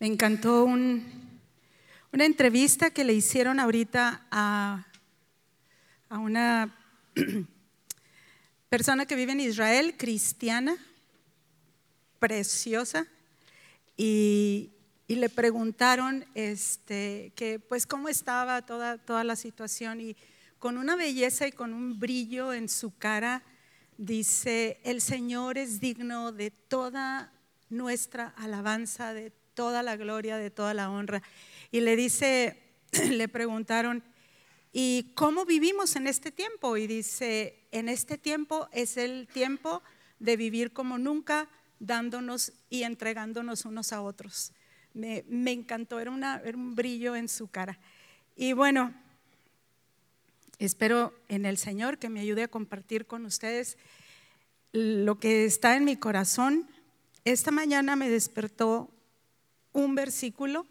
Me encantó una entrevista que le hicieron ahorita a, a una persona que vive en Israel, cristiana, preciosa, y, le preguntaron este, que pues cómo estaba toda, toda la situación y con una belleza y con un brillo en su cara, dice, el Señor es digno de toda nuestra alabanza, de toda la gloria, de toda la honra. Y le dice, le preguntaron, ¿y cómo vivimos en este tiempo? Y dice, en este tiempo es el tiempo de vivir como nunca, dándonos y entregándonos unos a otros. Me, encantó, era, era un brillo en su cara. Y bueno, Espero en el Señor que me ayude a compartir con ustedes lo que está en mi corazón. Esta mañana me despertó un versículo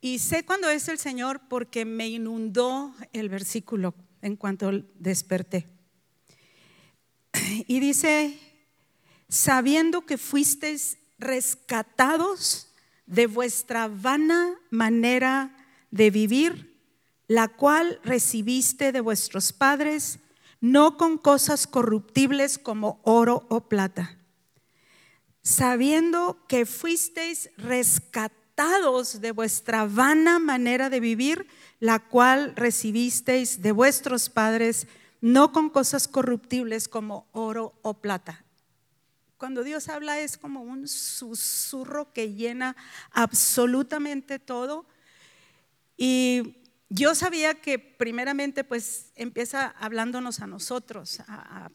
y sé cuándo es el Señor porque me inundó el versículo en cuanto desperté. Y dice, sabiendo que fuisteis rescatados de vuestra vana manera de vivir, la cual recibiste de vuestros padres, no con cosas corruptibles como oro o plata, sabiendo que fuisteis rescatados de vuestra vana manera de vivir, la cual recibisteis de vuestros padres, no con cosas corruptibles como oro o plata. Cuando Dios habla es como un susurro que llena absolutamente todo. Y yo sabía que primeramente pues empieza hablándonos a nosotros, a,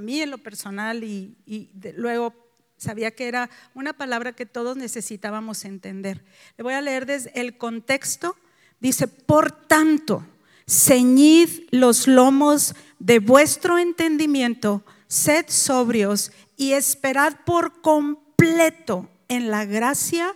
mí en lo personal y, luego sabía que era una palabra que todos necesitábamos entender. Le voy a leer desde el contexto. Dice, por tanto, ceñid los lomos de vuestro entendimiento, sed sobrios y esperad por completo en la gracia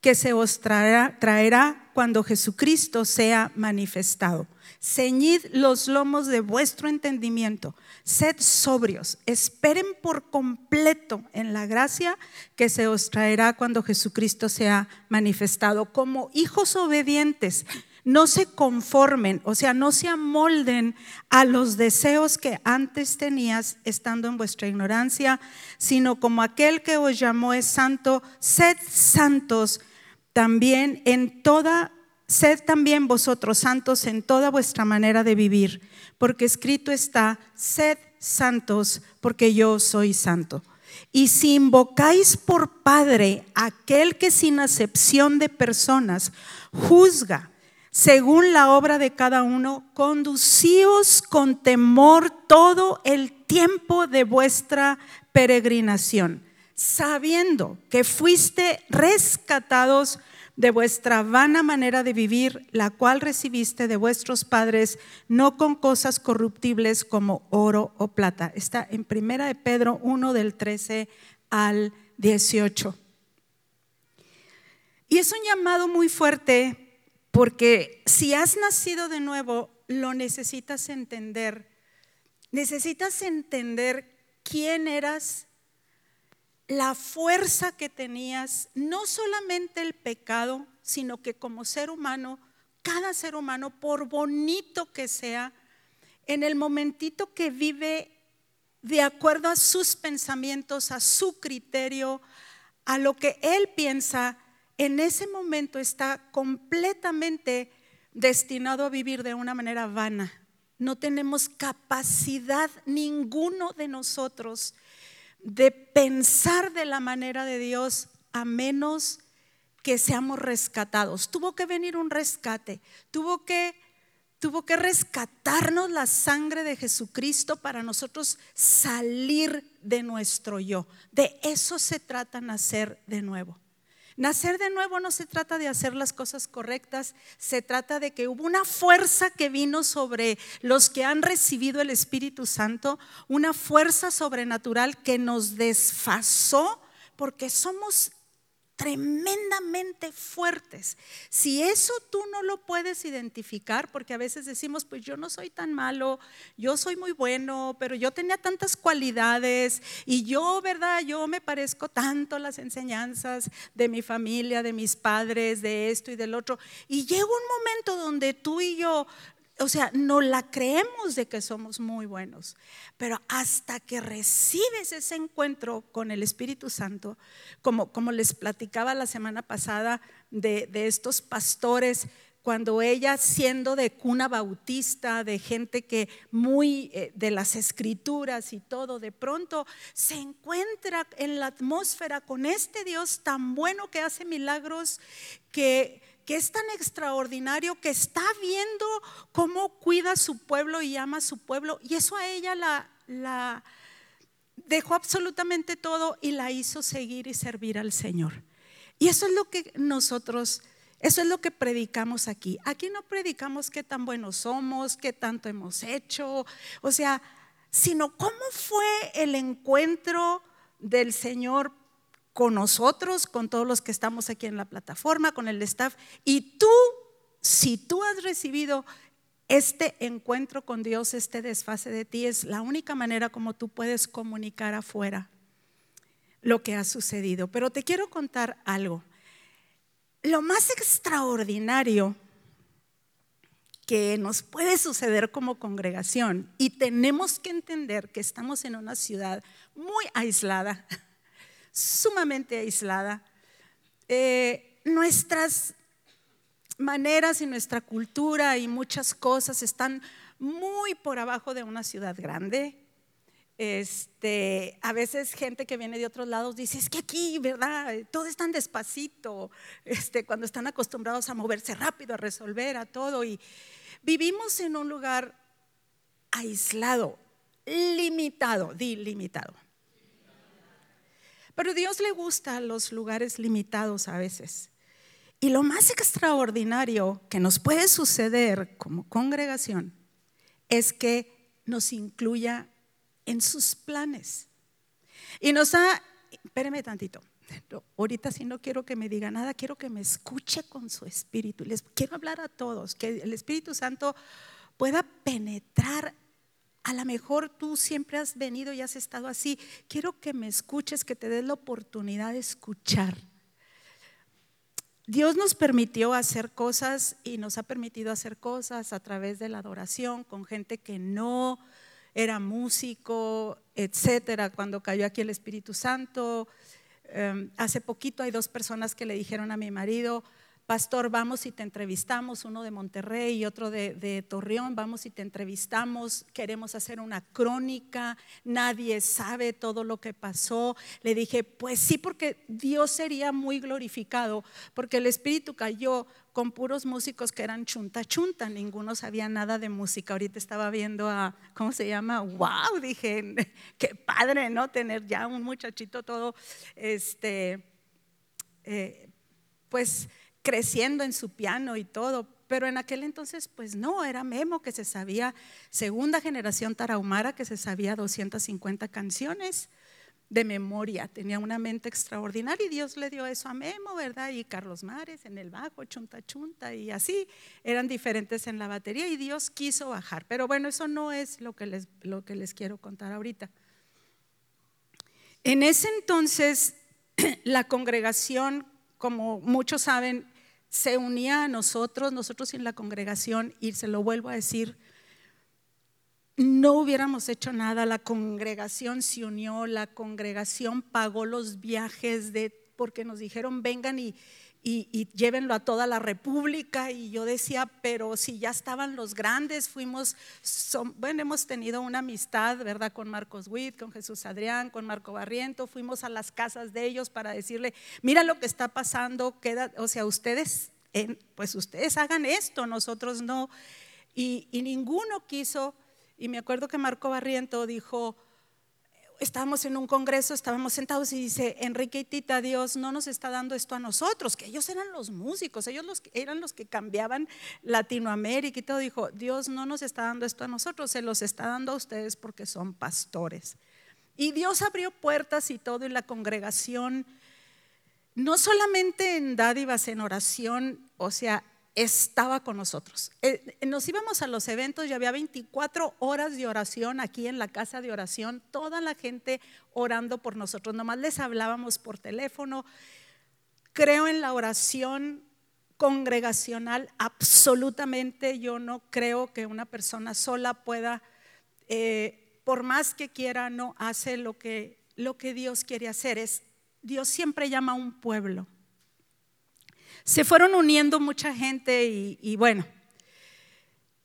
que se os traerá, traerá cuando Jesucristo sea manifestado. Ceñid los lomos de vuestro entendimiento, sed sobrios, esperen por completo en la gracia que se os traerá cuando Jesucristo sea manifestado. Como hijos obedientes, no se conformen, o sea, no se amolden a los deseos que antes tenías estando en vuestra ignorancia, sino como aquel que os llamó es santo, sed santos también en toda, sed también vosotros santos en toda vuestra manera de vivir, porque escrito está, sed santos, porque yo soy santo. Y si invocáis por Padre aquel que sin acepción de personas juzga según la obra de cada uno, conducíos con temor todo el tiempo de vuestra peregrinación sabiendo que fuiste rescatados de vuestra vana manera de vivir, la cual recibiste de vuestros padres, no con cosas corruptibles como oro o plata. Está en Primera de Pedro 1 del 13 al 18. Y es un llamado muy fuerte porque si has nacido de nuevo, lo necesitas entender. Necesitas entender quién eras, la fuerza que tenías, no solamente el pecado, sino que como ser humano, cada ser humano, por bonito que sea, en el momentito que vive de acuerdo a sus pensamientos, a su criterio, a lo que él piensa, en ese momento está completamente destinado a vivir de una manera vana. No tenemos capacidad ninguno de nosotros de pensar de la manera de Dios a menos que seamos rescatados. Tuvo que venir un rescate, tuvo que, tuvo que rescatarnos la sangre de Jesucristo para nosotros salir de nuestro yo. De eso se trata nacer de nuevo. Nacer de nuevo no se trata de hacer las cosas correctas, se trata de que hubo una fuerza que vino sobre los que han recibido el Espíritu Santo, una fuerza sobrenatural que nos desfasó porque somos tremendamente fuertes. Si eso tú no lo puedes identificar, porque a veces decimos, pues yo no soy tan malo, yo soy muy bueno, pero yo tenía tantas cualidades y yo, ¿verdad? Yo me parezco tanto a las enseñanzas de mi familia, de mis padres, de esto y del otro. Y llega un momento donde tú y yo o sea, no la creemos de que somos muy buenos, pero hasta que recibes ese encuentro con el Espíritu Santo, como, como les platicaba la semana pasada de, estos pastores, cuando ella siendo de cuna bautista, de gente que muy eh, de las escrituras y todo, de pronto se encuentra en la atmósfera con este Dios tan bueno que hace milagros, que que es tan extraordinario, que está viendo cómo cuida a su pueblo y ama a su pueblo. Y eso a ella la, la dejó absolutamente todo y la hizo seguir y servir al Señor. Y eso es lo que nosotros, eso es lo que predicamos aquí. Aquí no predicamos qué tan buenos somos, qué tanto hemos hecho, o sea, sino cómo fue el encuentro del Señor con nosotros, con todos los que estamos aquí en la plataforma, con el staff. Y tú, si tú has recibido este encuentro con Dios, este desfase de ti, es la única manera como tú puedes comunicar afuera lo que ha sucedido. Pero te quiero contar algo. Lo más extraordinario que nos puede suceder como congregación, y tenemos que entender que estamos en una ciudad muy aislada, sumamente aislada. Eh, nuestras maneras y nuestra cultura y muchas cosas están muy por abajo de una ciudad grande. Este, a veces gente que viene de otros lados dice, es que aquí, ¿verdad? Todo es tan despacito, este, cuando están acostumbrados a moverse rápido, a resolver, a todo. Y vivimos en un lugar aislado, limitado, di limitado. Pero Dios le gusta los lugares limitados a veces. Y lo más extraordinario que nos puede suceder como congregación es que nos incluya en sus planes. Y nos ha, espéreme tantito, ahorita si no quiero que me diga nada, quiero que me escuche con su espíritu. Les quiero hablar a todos, que el Espíritu Santo pueda penetrar a lo mejor tú siempre has venido y has estado así. Quiero que me escuches, que te des la oportunidad de escuchar. Dios nos permitió hacer cosas y nos ha permitido hacer cosas a través de la adoración con gente que no era músico, etcétera. Cuando cayó aquí el Espíritu Santo, em, hace poquito hay dos personas que le dijeron a mi marido, pastor, vamos y te entrevistamos, uno de Monterrey y otro de, Torreón, vamos y te entrevistamos, queremos hacer una crónica, nadie sabe todo lo que pasó. Le dije, pues sí, porque Dios sería muy glorificado, porque el Espíritu cayó con puros músicos que eran chunta chunta, ninguno sabía nada de música. Ahorita estaba viendo a, ¿cómo se llama? ¡Wow! Dije, qué padre, ¿no? Tener ya un muchachito todo, este, eh, pues creciendo en su piano y todo, pero en aquel entonces pues no, era Memo que se sabía, segunda generación tarahumara que se sabía 250 canciones de memoria, tenía una mente extraordinaria y Dios le dio eso a Memo, ¿verdad? Y Carlos Mares en el bajo, chunta chunta y así, eran diferentes en la batería y Dios quiso bajar, pero bueno, eso no es lo que les, lo que les quiero contar ahorita. En ese entonces la congregación, como muchos saben, se unía a nosotros, nosotros en la congregación, y se lo vuelvo a decir, no hubiéramos hecho nada, la congregación se unió, la congregación pagó los viajes de, porque nos dijeron vengan y, y, llévenlo a toda la república. Y yo decía, pero si ya estaban los grandes, fuimos, bueno, hemos tenido una amistad, ¿verdad? Con Marcos Witt, con Jesús Adrián, con Marco Barriento, fuimos a las casas de ellos para decirle, mira lo que está pasando, queda, o sea, ustedes, pues ustedes hagan esto, nosotros no. Y, y ninguno quiso, y me acuerdo que Marco Barriento dijo, estábamos en un congreso, estábamos sentados y dice, Enrique y Tita, Dios no nos está dando esto a nosotros, que ellos eran los músicos, ellos los, eran los que cambiaban Latinoamérica y todo. Dijo, Dios no nos está dando esto a nosotros, se los está dando a ustedes porque son pastores. Y Dios abrió puertas y todo, y la congregación no solamente en dádivas, en oración, o sea, estaba con nosotros. Eh, nos íbamos a los eventos y había 24 horas de oración aquí en la casa de oración, toda la gente orando por nosotros, nomás les hablábamos por teléfono. Creo en la oración congregacional, absolutamente yo no creo que una persona sola pueda, eh, por más que quiera, no hace lo que, lo que Dios quiere hacer. Es, Dios siempre llama a un pueblo se fueron uniendo mucha gente y, bueno,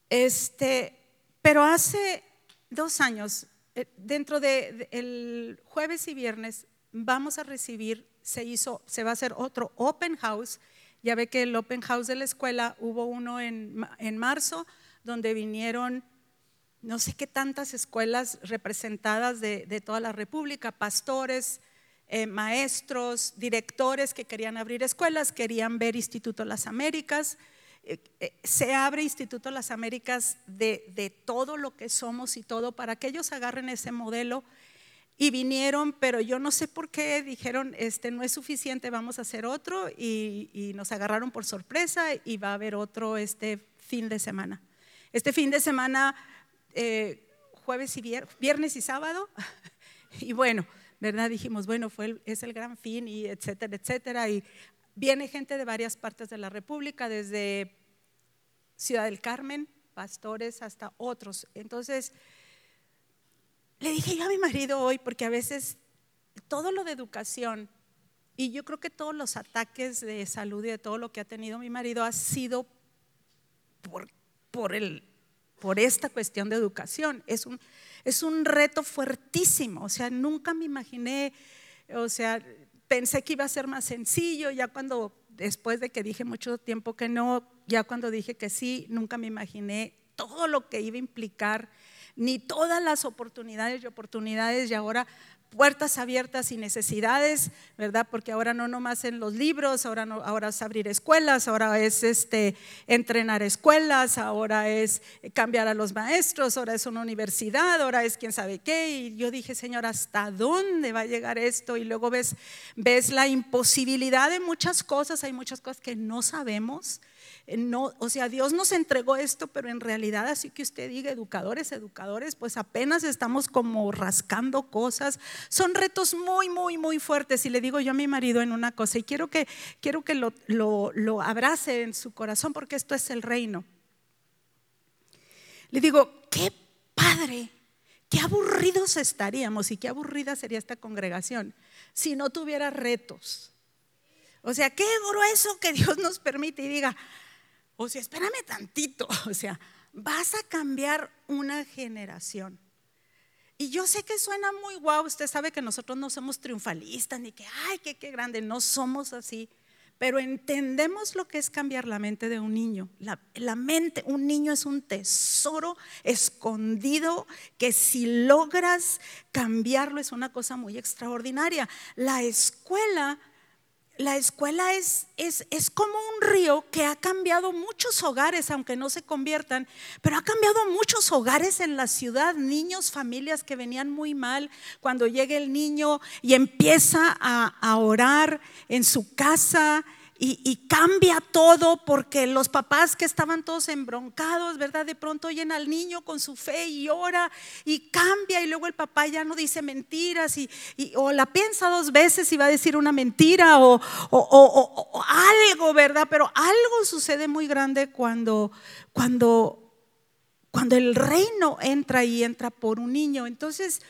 este, pero hace dos años, eh, dentro del el jueves y viernes, vamos a recibir, se hizo, se va a hacer otro open house. Ya ve que el open house de la escuela hubo uno en, en marzo, donde vinieron no sé qué tantas escuelas representadas de, de toda la República, pastores, eh, maestros, directores que querían abrir escuelas, querían ver Instituto Las Américas. Eh, eh, se abre Instituto Las Américas de, todo lo que somos y todo para que ellos agarren ese modelo y vinieron, pero yo no sé por qué dijeron, este no es suficiente, vamos a hacer otro y, nos agarraron por sorpresa y va a haber otro este fin de semana. Este fin de semana, jueves y viernes y sábado, y bueno, ¿verdad? Dijimos, bueno, fue es el gran fin y etcétera, etcétera. Y viene gente de varias partes de la República, desde Ciudad del Carmen, pastores, hasta otros. Entonces, le dije yo a mi marido hoy, porque a veces todo lo de educación, y yo creo que todos los ataques de salud y de todo lo que ha tenido mi marido ha sido por, por, el, por esta cuestión de educación. Es un, es un reto fuertísimo, o sea, nunca me imaginé, o sea, pensé que iba a ser más sencillo, ya cuando, después de que dije mucho tiempo que no, ya cuando dije que sí, nunca me imaginé todo lo que iba a implicar, ni todas las oportunidades y oportunidades, y ahora puertas abiertas y necesidades, ¿verdad? Porque ahora no nomás en los libros, ahora, no, ahora es abrir escuelas, ahora es este, entrenar escuelas, ahora es cambiar a los maestros, ahora es una universidad, ahora es quién sabe qué. Y yo dije, Señor, ¿hasta dónde va a llegar esto? Y luego ves, ves la imposibilidad de muchas cosas, hay muchas cosas que no sabemos no, o sea, Dios nos entregó esto, pero en realidad, así que usted diga, educadores, educadores, pues apenas estamos como rascando cosas. Son retos muy, muy, muy fuertes. Y le digo yo a mi marido en una cosa, y quiero que, quiero que lo, lo, lo abrace en su corazón, porque esto es el reino. Le digo, qué padre, qué aburridos estaríamos y qué aburrida sería esta congregación si no tuviera retos. O sea, qué grueso que Dios nos permite y diga, o sea, espérame tantito, o sea, vas a cambiar una generación. Y yo sé que suena muy guau, usted sabe que nosotros no somos triunfalistas ni que, ay, qué, qué grande, no somos así, pero entendemos lo que es cambiar la mente de un niño. La, la, mente, un niño es un tesoro escondido que si logras cambiarlo es una cosa muy extraordinaria. La escuela la escuela es, es, es, como un río que ha cambiado muchos hogares, aunque no se conviertan, pero ha cambiado muchos hogares en la ciudad, niños, familias que venían muy mal, cuando llega el niño y empieza a, a orar en su casa, y, cambia todo porque los papás que estaban todos embroncados, ¿verdad? De pronto oyen al niño con su fe y ora y cambia y luego el papá ya no dice mentiras y, o la piensa dos veces y va a decir una mentira o, o, algo, ¿verdad? Pero algo sucede muy grande cuando, cuando, cuando el reino entra y entra por un niño. Entonces,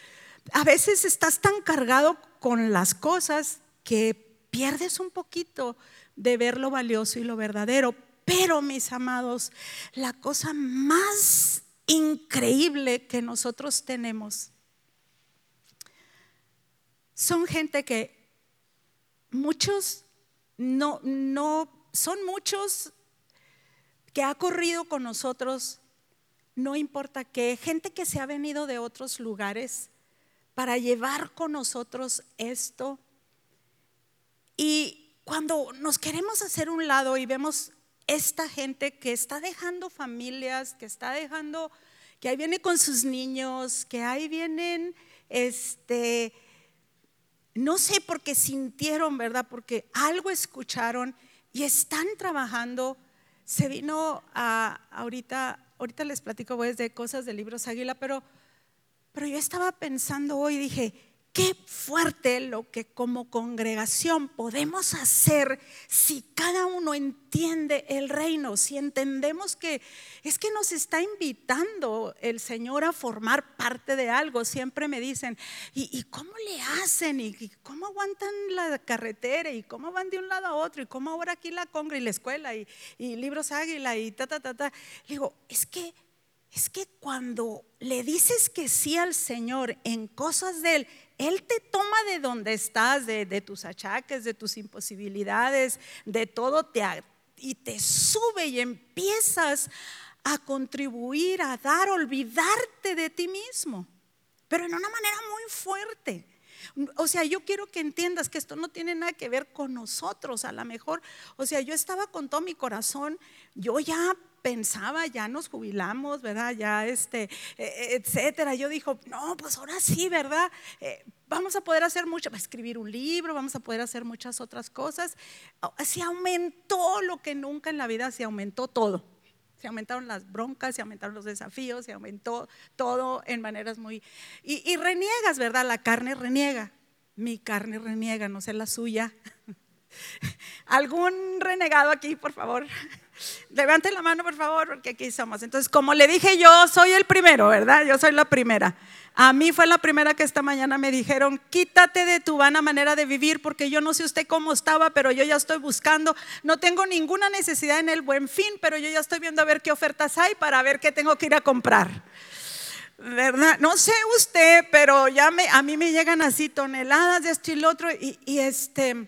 a veces estás tan cargado con las cosas que pierdes un poquito de ver lo valioso y lo verdadero. Pero, mis amados, la cosa más increíble que nosotros tenemos son gente que muchos no, no, son muchos que ha corrido con nosotros, no importa qué, gente que se ha venido de otros lugares para llevar con nosotros esto. Y cuando nos queremos hacer un lado y vemos esta gente que está dejando familias, que está dejando, que ahí viene con sus niños, que ahí vienen, este, no sé por qué sintieron, ¿verdad? Porque algo escucharon y están trabajando. Se vino a, ahorita, ahorita les platico pues, de cosas de libros Águila, pero, pero yo estaba pensando hoy, dije, Qué fuerte lo que como congregación podemos hacer si cada uno entiende el reino, si entendemos que es que nos está invitando el Señor a formar parte de algo. Siempre me dicen, ¿y, cómo le hacen? ¿Y, cómo aguantan la carretera? ¿Y cómo van de un lado a otro? ¿Y cómo ahora aquí la congre y la escuela? ¿Y, libros águila? Y ta, ta, ta, ta. digo, es que es que cuando le dices que sí al Señor en cosas de Él, Él te toma de donde estás, de, tus achaques, de tus imposibilidades, de todo, te, y te sube y empiezas a contribuir, a dar, olvidarte de ti mismo, pero en una manera muy fuerte. O sea, yo quiero que entiendas que esto no tiene nada que ver con nosotros, a lo mejor. O sea, yo estaba con todo mi corazón, yo ya pensaba, ya nos jubilamos, ¿verdad? Ya este, e, e, etcétera. Yo dijo, no, pues ahora sí, ¿verdad? Eh, vamos a poder hacer mucho, escribir un libro, vamos a poder hacer muchas otras cosas. Oh, se aumentó lo que nunca en la vida se aumentó todo. Se aumentaron las broncas, se aumentaron los desafíos, se aumentó todo en maneras muy... Y, y reniegas, ¿verdad? La carne reniega. Mi carne reniega, no sé la suya. ¿Algún renegado aquí, por favor? Levante la mano, por favor, porque aquí somos. Entonces, como le dije, yo soy el primero, ¿verdad? Yo soy la primera. A mí fue la primera que esta mañana me dijeron, quítate de tu vana manera de vivir, porque yo no sé usted cómo estaba, pero yo ya estoy buscando. No tengo ninguna necesidad en el buen fin, pero yo ya estoy viendo a ver qué ofertas hay para ver qué tengo que ir a comprar. ¿verdad? No sé usted, pero ya me, a mí me llegan así toneladas de esto y lo otro y, y este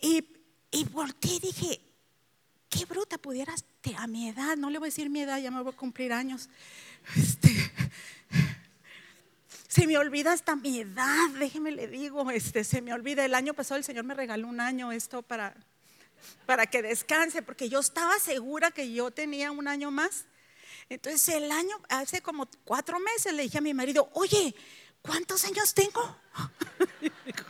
y y volteé y dije, qué bruta pudieras a mi edad, no le voy a decir mi edad, ya me voy a cumplir años. Este, se me olvida hasta mi edad, déjeme le digo, este, se me olvida. El año pasado el Señor me regaló un año esto para, para que descanse, porque yo estaba segura que yo tenía un año más. Entonces el año, hace como cuatro meses le dije a mi marido, oye, ¿cuántos años tengo?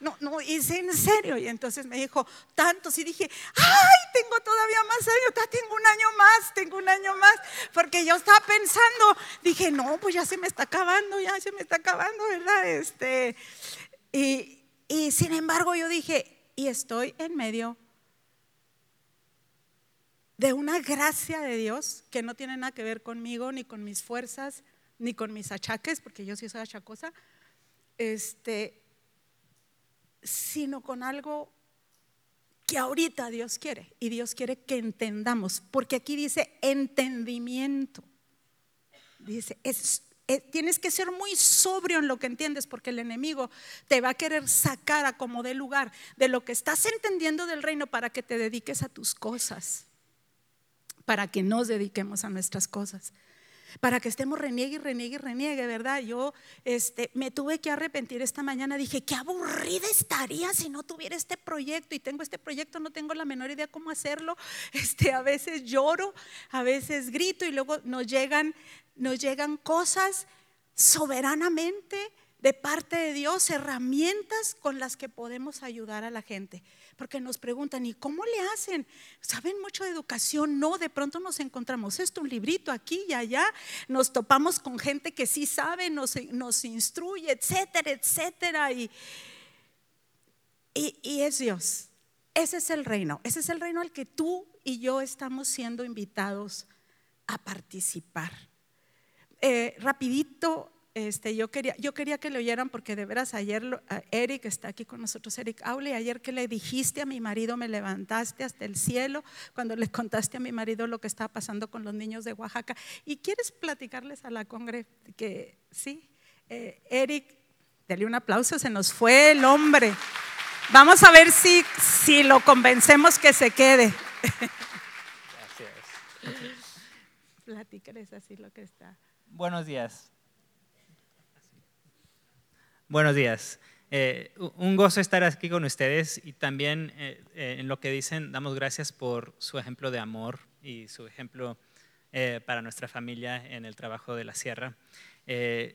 no, no, hice en serio. Y entonces me dijo, tantos. Y dije, ay, tengo todavía más años, tengo un año más, tengo un año más. Porque yo estaba pensando, dije, no, pues ya se me está acabando, ya se me está acabando, ¿verdad? Este, y, y sin embargo yo dije, y estoy en medio de una gracia de Dios que no tiene nada que ver conmigo, ni con mis fuerzas, ni con mis achaques, porque yo sí soy achacosa. Este, sino con algo que ahorita Dios quiere. Y Dios quiere que entendamos, porque aquí dice entendimiento. Dice, tienes que ser muy sobrio en lo que entiendes, porque el enemigo te va a querer sacar a como de lugar de lo que estás entendiendo del reino para que te dediques a tus cosas, para que nos dediquemos a nuestras cosas para que estemos reniegue reniegue reniegue, ¿verdad? Yo este, me tuve que arrepentir esta mañana, dije, qué aburrida estaría si no tuviera este proyecto y tengo este proyecto, no tengo la menor idea cómo hacerlo. Este, a veces lloro, a veces grito y luego nos llegan, nos llegan cosas soberanamente de parte de Dios, herramientas con las que podemos ayudar a la gente porque nos preguntan, ¿y cómo le hacen? ¿Saben mucho de educación? No, de pronto nos encontramos esto, un librito aquí y allá, nos topamos con gente que sí sabe, nos, nos instruye, etcétera, etcétera. Y, y, es Dios. Ese es el reino. Ese es el reino al que tú y yo estamos siendo invitados a participar. Eh, rapidito, este, yo, quería, yo quería que lo oyeran porque de veras ayer Eric está aquí con nosotros, Eric Aule, ayer que le dijiste a mi marido, me levantaste hasta el cielo cuando le contaste a mi marido lo que estaba pasando con los niños de Oaxaca. ¿Y quieres platicarles a la congre que sí? Eh, Eric, dale un aplauso, se nos fue el hombre. Vamos a ver si, si lo convencemos que se quede. Gracias. Platícales así lo que está. Buenos días. Buenos días. Eh, un gozo estar aquí con ustedes y también eh, eh, en lo que dicen, damos gracias por su ejemplo de amor y su ejemplo para nuestra familia en el trabajo de la sierra.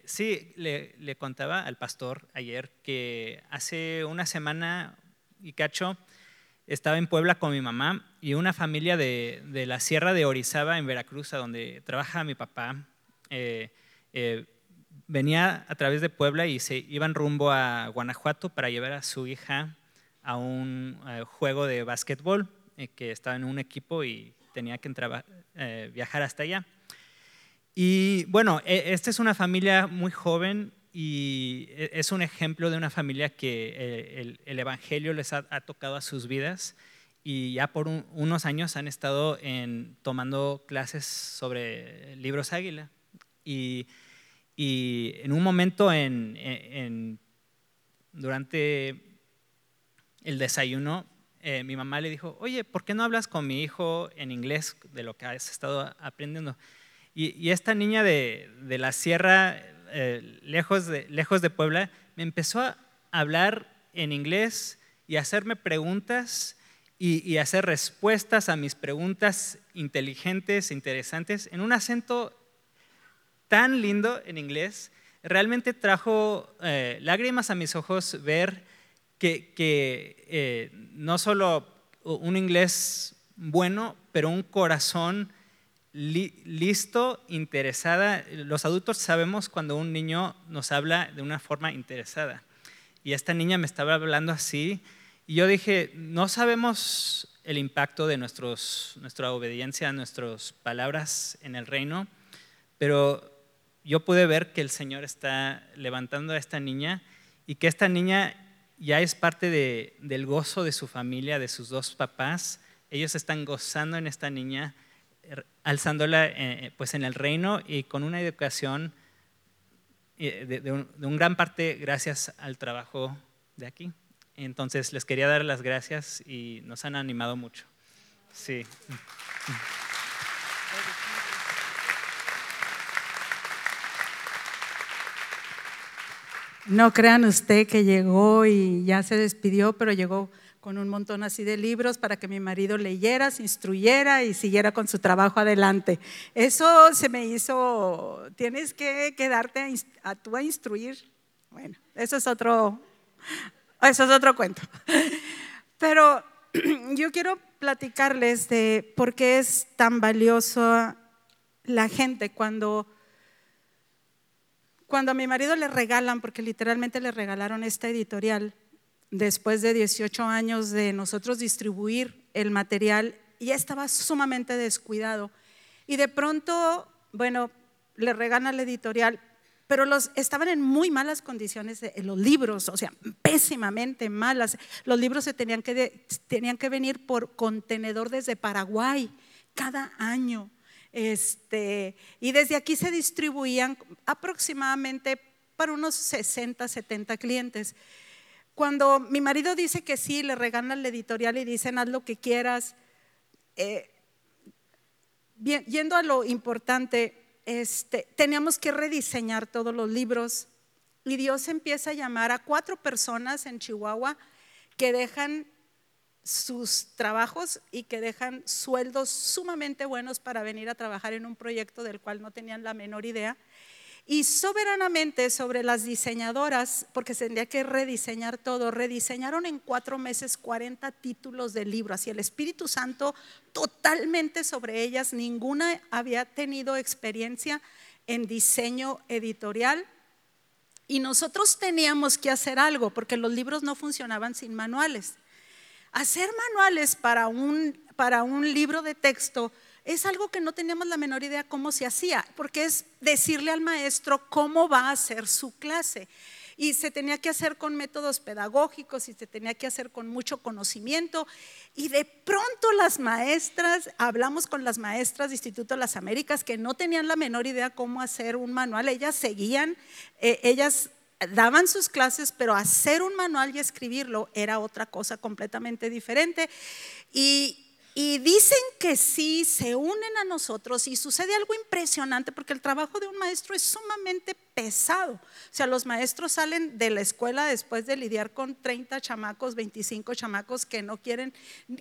Sí, le, contaba al pastor ayer que hace una semana y cacho estaba en Puebla con mi mamá y una familia de, la Sierra de Orizaba en Veracruz, donde trabaja mi papá, venía a través de Puebla y se iban rumbo a Guanajuato para llevar a su hija a un juego de básquetbol que estaba en un equipo y tenía que viajar hasta allá. Y bueno, e, esta es una familia muy joven y e, es un ejemplo de una familia que eh, el, Evangelio les ha, tocado a sus vidas y ya por unos años han estado en, tomando clases sobre libros águila. Y, y en un momento en, en, durante el desayuno, eh, mi mamá le dijo, oye, ¿por qué no hablas con mi hijo en inglés de lo que has estado aprendiendo? Y, esta niña de, la sierra, eh, lejos, de, lejos de Puebla, me empezó a hablar en inglés y hacerme preguntas y, hacer respuestas a mis preguntas inteligentes, interesantes, en un acento tan lindo en inglés. Realmente trajo eh, lágrimas a mis ojos ver que, eh, no solo un inglés bueno, pero un corazón listo, interesada. Los adultos sabemos cuando un niño nos habla de una forma interesada. Y esta niña me estaba hablando así. Y yo dije, no sabemos el impacto de nuestros, nuestra obediencia, nuestras palabras en el reino, pero yo pude ver que el Señor está levantando a esta niña y que esta niña ya es parte de, del gozo de su familia, de sus dos papás. Ellos están gozando en esta niña alzándola eh, pues en el reino y con una educación eh, de, un, gran parte gracias al trabajo de aquí. Entonces les quería dar las gracias y nos han animado mucho. Sí. No crean usted que llegó y ya se despidió, pero llegó con un montón así de libros para que mi marido leyera, se instruyera y siguiera con su trabajo adelante. Eso se me hizo, tienes que quedarte a, tú a instruir. Bueno, eso es otro, eso es otro cuento. Pero yo quiero platicarles de por qué es tan valioso la gente cuando cuando a mi marido le regalan, porque literalmente le regalaron esta editorial, después de 18 años de nosotros distribuir el material, ya estaba sumamente descuidado. Y de pronto, bueno, le regalan la editorial, pero los, estaban en muy malas condiciones los libros, o sea, pésimamente malas. Los libros se tenían que, tenían que venir por contenedor desde Paraguay cada año. Este, y desde aquí se distribuían aproximadamente para unos 60, 70 clientes. Cuando mi marido dice que sí, le regalan la editorial y dicen haz lo que quieras, eh, yendo a lo importante, este, teníamos que rediseñar todos los libros y Dios empieza a llamar a cuatro personas en Chihuahua que dejan sus trabajos y que dejan sueldos sumamente buenos para venir a trabajar en un proyecto del cual no tenían la menor idea y soberanamente sobre las diseñadoras, porque tendría que rediseñar todo, rediseñaron en cuatro meses 40 títulos de libro, así el Espíritu Santo totalmente sobre ellas, ninguna había tenido experiencia en diseño editorial. Y nosotros teníamos que hacer algo, porque los libros no funcionaban sin manuales. Hacer manuales para un, para un libro de texto es algo que no teníamos la menor idea cómo se hacía, porque es decirle al maestro cómo va a hacer su clase. Y se tenía que hacer con métodos pedagógicos y se tenía que hacer con mucho conocimiento. Y de pronto las maestras, hablamos con las maestras de Instituto de las Américas que no tenían la menor idea cómo hacer un manual. Ellas seguían, eh, ellas daban sus clases, pero hacer un manual y escribirlo era otra cosa completamente diferente. Y, dicen que sí, se unen a nosotros y sucede algo impresionante porque el trabajo de un maestro es sumamente pesado. O sea, los maestros salen de la escuela después de lidiar con 30 chamacos, 25 chamacos que no quieren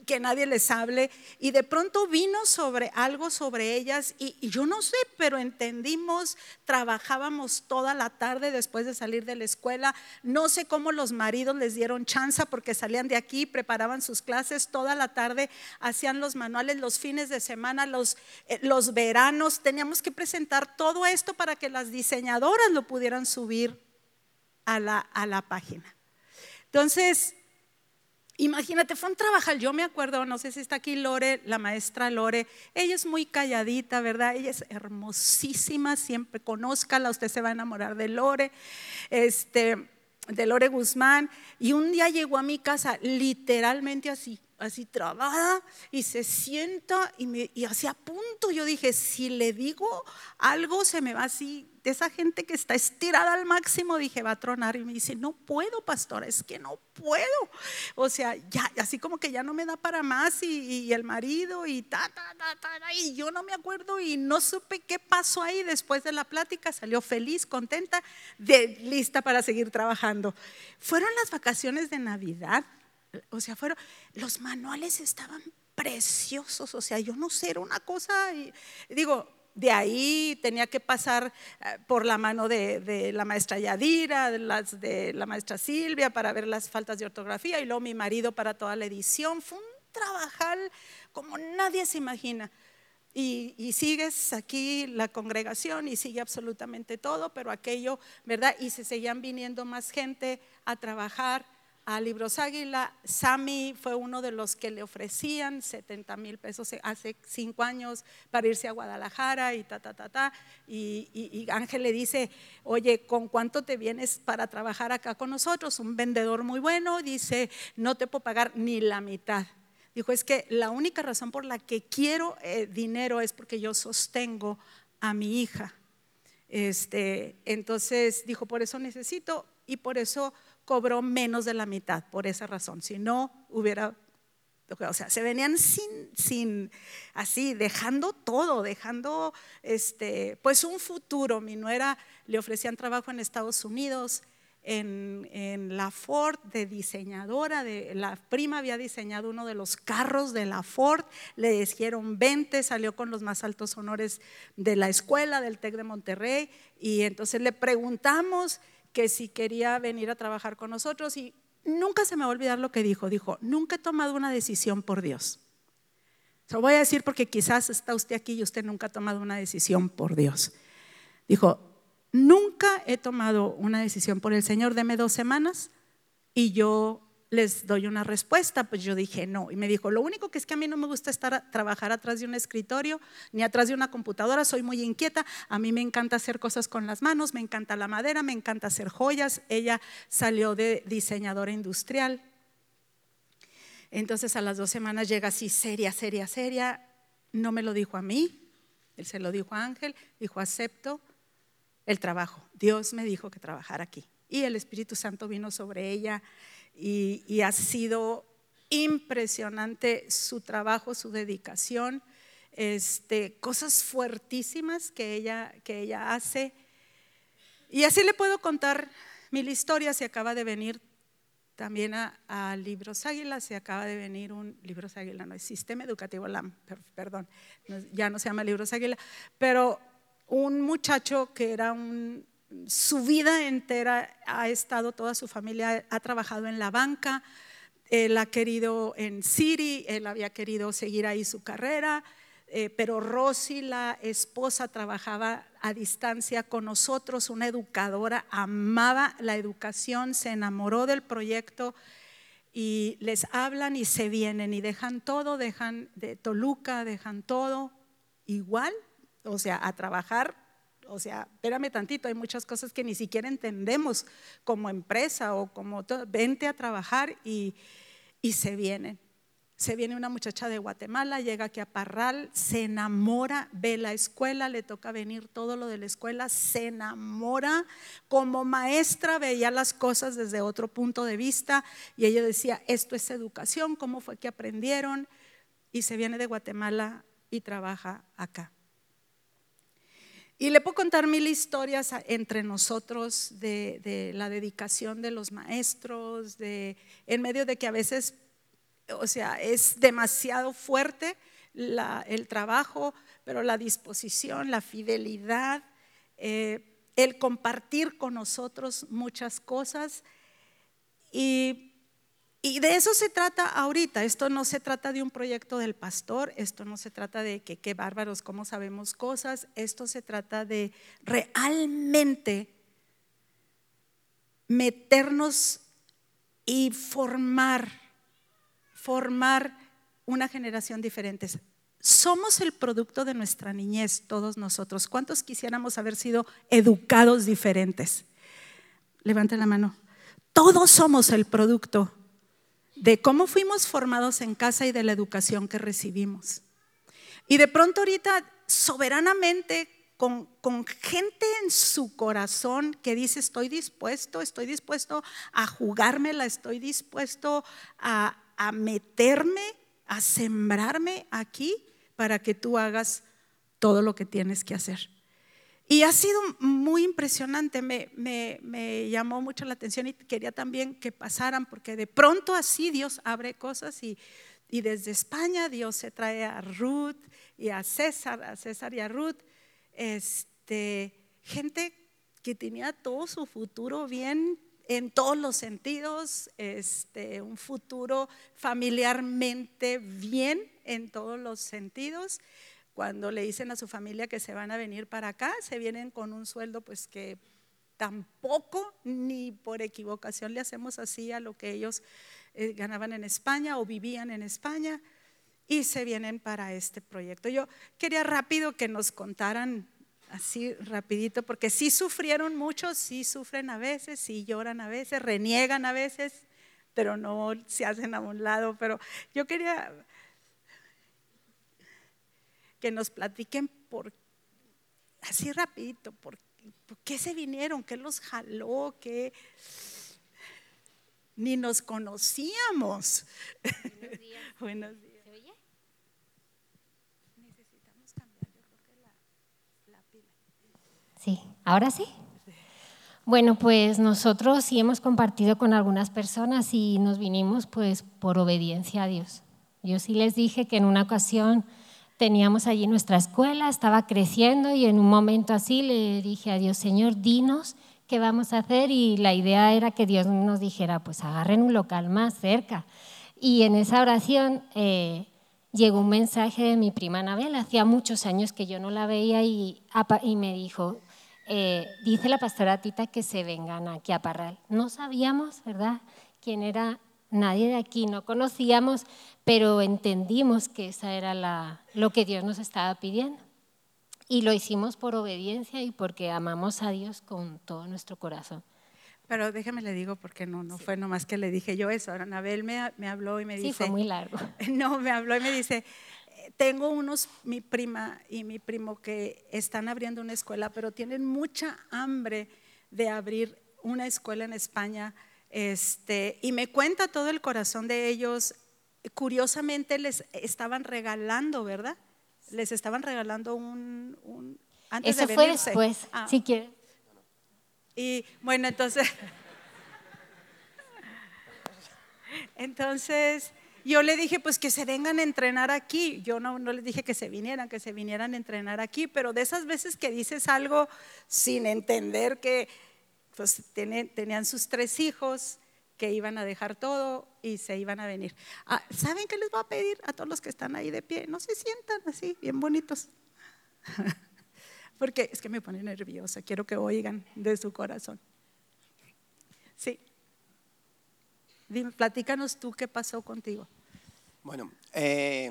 que nadie les hable y de pronto vino sobre algo sobre ellas y, yo no sé, pero entendimos, trabajábamos toda la tarde después de salir de la escuela, no sé cómo los maridos les dieron chance porque salían de aquí, preparaban sus clases toda la tarde, hacían los manuales los fines de semana, los, eh, los veranos, teníamos que presentar todo esto para que las diseñadoras lo pudieran subir a la, a la página. Entonces, Imagínate, fue un trabajar, yo me acuerdo, no sé si está aquí Lore, la maestra Lore, ella es muy calladita, ¿verdad? Ella es hermosísima, siempre conózcala, usted se va a enamorar de Lore, este, de Lore Guzmán, y un día llegó a mi casa literalmente así, así trabada y se sienta y, me, y así a punto. Yo dije, si le digo algo, se me va así. De esa gente que está estirada al máximo, dije, va a tronar. Y me dice, no puedo, pastora, es que no puedo. O sea, ya, así como que ya no me da para más. Y, el marido, y ta, ta, ta, ta, y yo no me acuerdo. Y no supe qué pasó ahí después de la plática. Salió feliz, contenta, de, lista para seguir trabajando. Fueron las vacaciones de Navidad o sea, fueron, los manuales estaban preciosos, o sea, yo no sé, era una cosa, y, digo, de ahí tenía que pasar eh, por la mano de, la maestra Yadira, de, la maestra Silvia para ver las faltas de ortografía y luego mi marido para toda la edición. Fue un trabajar como nadie se imagina. Y, y, sigues aquí la congregación y sigue absolutamente todo, pero aquello, ¿verdad? Y se seguían viniendo más gente a trabajar a Libros Águila. Sami fue uno de los que le ofrecían 70 mil pesos hace cinco años para irse a Guadalajara y ta, ta, ta, ta. Y, Ángel le dice, oye, ¿con cuánto te vienes para trabajar acá con nosotros? Un vendedor muy bueno dice, no te puedo pagar ni la mitad. Dijo, es que la única razón por la que quiero eh, dinero es porque yo sostengo a mi hija. Este, entonces dijo, por eso necesito y por eso cobró menos de la mitad por esa razón. Si no, hubiera, o sea, se venían sin, sin así, dejando todo, dejando, este, pues un futuro. Mi nuera le ofrecían trabajo en Estados Unidos, en, en, la Ford de diseñadora, de, la prima había diseñado uno de los carros de la Ford, le dijeron 20, salió con los más altos honores de la escuela, del TEC de Monterrey, y entonces le preguntamos que si quería venir a trabajar con nosotros y nunca se me va a olvidar lo que dijo. Dijo, nunca he tomado una decisión por Dios. Se lo voy a decir porque quizás está usted aquí y usted nunca ha tomado una decisión por Dios. Dijo, nunca he tomado una decisión por el Señor, deme dos semanas y yo les doy una respuesta, pues yo dije no. Y me dijo, lo único que es que a mí no me gusta estar trabajar atrás de un escritorio ni atrás de una computadora, soy muy inquieta, a mí me encanta hacer cosas con las manos, me encanta la madera, me encanta hacer joyas. Ella salió de diseñadora industrial. Entonces a las dos semanas llega así, seria, seria, seria. No me lo dijo a mí, él se lo dijo a Ángel, dijo, acepto el trabajo. Dios me dijo que trabajara aquí. Y el Espíritu Santo vino sobre ella y, ha sido impresionante su trabajo, su dedicación, este, cosas fuertísimas que ella, que ella hace. Y así le puedo contar mil historias. Se acaba de venir también a, Libros Águila, se acaba de venir un Libros Águila, no es Sistema Educativo LAM, perdón, ya no se llama Libros Águila, pero un muchacho que era un su vida entera ha estado, toda su familia ha trabajado en la banca, él ha querido en Siri, él había querido seguir ahí su carrera, eh, pero Rosy, la esposa, trabajaba a distancia con nosotros, una educadora, amaba la educación, se enamoró del proyecto y les hablan y se vienen y dejan todo, dejan de Toluca, dejan todo igual, o sea, a trabajar o sea, espérame tantito, hay muchas cosas que ni siquiera entendemos como empresa o como vente a trabajar y, y se vienen. Se viene una muchacha de Guatemala, llega aquí a Parral, se enamora, ve la escuela, le toca venir todo lo de la escuela, se enamora. Como maestra veía las cosas desde otro punto de vista y ella decía, esto es educación, ¿cómo fue que aprendieron? Y se viene de Guatemala y trabaja acá. Y le puedo contar mil historias entre nosotros de, la dedicación de los maestros, de, en medio de que a veces, o sea, es demasiado fuerte el trabajo, pero la disposición, la fidelidad, eh, el compartir con nosotros muchas cosas. Y y de eso se trata ahorita. Esto no se trata de un proyecto del pastor, esto no se trata de que qué bárbaros, cómo sabemos cosas, esto se trata de realmente meternos y formar, formar una generación diferente. Somos el producto de nuestra niñez, todos nosotros. ¿Cuántos quisiéramos haber sido educados diferentes? Levante la mano. Todos somos el producto de cómo fuimos formados en casa y de la educación que recibimos. Y de pronto ahorita, soberanamente, con, gente en su corazón que dice, estoy dispuesto, estoy dispuesto a jugármela, estoy dispuesto a, meterme, a sembrarme aquí para que tú hagas todo lo que tienes que hacer. Y ha sido muy impresionante, me, llamó mucho la atención y quería también que pasaran, porque de pronto así Dios abre cosas y, desde España Dios se trae a Ruth y a César, a César y a Ruth, este, gente que tenía todo su futuro bien en todos los sentidos, este, un futuro familiarmente bien en todos los sentidos cuando le dicen a su familia que se van a venir para acá, se vienen con un sueldo pues que tampoco ni por equivocación le hacemos así a lo que ellos eh, ganaban en España o vivían en España y se vienen para este proyecto. Yo quería rápido que nos contaran así rapidito, porque sí sufrieron mucho, sí sufren a veces, sí lloran a veces, reniegan a veces, pero no se hacen a un lado. Pero yo quería que nos platiquen por, así rapidito, por, qué se vinieron, qué los jaló, qué ni nos conocíamos. Buenos días. Buenos días. ¿Se oye? Necesitamos cambiar, yo creo que la, la pila. Sí, ahora sí. Bueno, pues nosotros sí hemos compartido con algunas personas y nos vinimos pues por obediencia a Dios. Yo sí les dije que en una ocasión teníamos allí nuestra escuela, estaba creciendo y en un momento así le dije a Dios, Señor, dinos qué vamos a hacer y la idea era que Dios nos dijera, pues agarren un local más cerca. Y en esa oración eh, llegó un mensaje de mi prima Anabel, hacía muchos años que yo no la veía y, me dijo, eh, dice la pastora Tita que se vengan aquí a Parral. No sabíamos, ¿verdad?, quién era nadie de aquí, no conocíamos, pero entendimos que esa era la, lo que Dios nos estaba pidiendo. Y lo hicimos por obediencia y porque amamos a Dios con todo nuestro corazón. Pero déjeme le digo porque no, no fue nomás que le dije yo eso. Ahora Anabel me, me habló y me dice... Sí, fue muy largo. No, me habló y me dice, tengo unos, mi prima y mi primo que están abriendo una escuela, pero tienen mucha hambre de abrir una escuela en España este, y me cuenta todo el corazón de ellos. Curiosamente les estaban regalando, ¿verdad? Les estaban regalando un... un antes Eso fue después, ah. si quieres. Y bueno, entonces... Entonces, yo le dije, pues que se vengan a entrenar aquí. Yo no, no les dije que se vinieran, que se vinieran a entrenar aquí, pero de esas veces que dices algo sin entender que pues tenían sus tres hijos que iban a dejar todo y se iban a venir. Ah, ¿Saben qué les voy a pedir a todos los que están ahí de pie? No se sientan así, bien bonitos. Porque es que me pone nerviosa, quiero que oigan de su corazón. Sí. Dime, platícanos tú qué pasó contigo. Bueno, eh,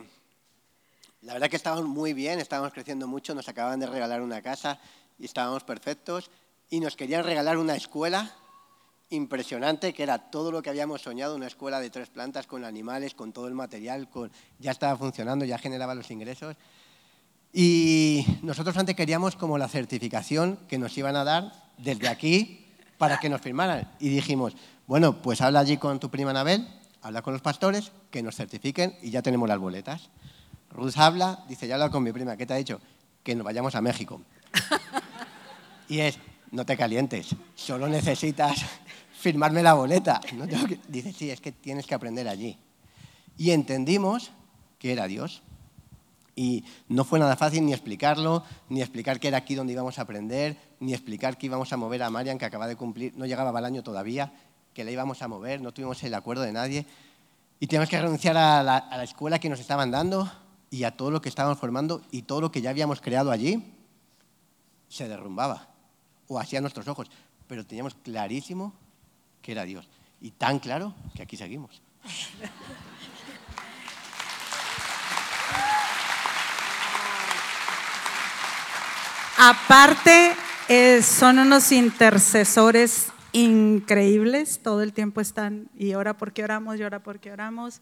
la verdad que estábamos muy bien, estábamos creciendo mucho, nos acababan de regalar una casa y estábamos perfectos y nos querían regalar una escuela impresionante, que era todo lo que habíamos soñado, una escuela de tres plantas con animales, con todo el material, con, ya estaba funcionando, ya generaba los ingresos. Y nosotros antes queríamos como la certificación que nos iban a dar desde aquí para que nos firmaran. Y dijimos, bueno, pues habla allí con tu prima Anabel, habla con los pastores, que nos certifiquen y ya tenemos las boletas. Ruth habla, dice, ya habla con mi prima, ¿qué te ha dicho? Que nos vayamos a México. Y es, no te calientes, solo necesitas firmarme la boleta. Dice, sí, es que tienes que aprender allí. Y entendimos que era Dios. Y no fue nada fácil ni explicarlo, ni explicar que era aquí donde íbamos a aprender, ni explicar que íbamos a mover a Marian, que acaba de cumplir, no llegaba al año todavía, que la íbamos a mover, no tuvimos el acuerdo de nadie. Y teníamos que renunciar a la, a la escuela que nos estaban dando y a todo lo que estábamos formando y todo lo que ya habíamos creado allí se derrumbaba o hacía nuestros ojos. Pero teníamos clarísimo que era Dios. Y tan claro que aquí seguimos. Aparte, eh, son unos intercesores increíbles, todo el tiempo están y ora porque oramos, y ora porque oramos.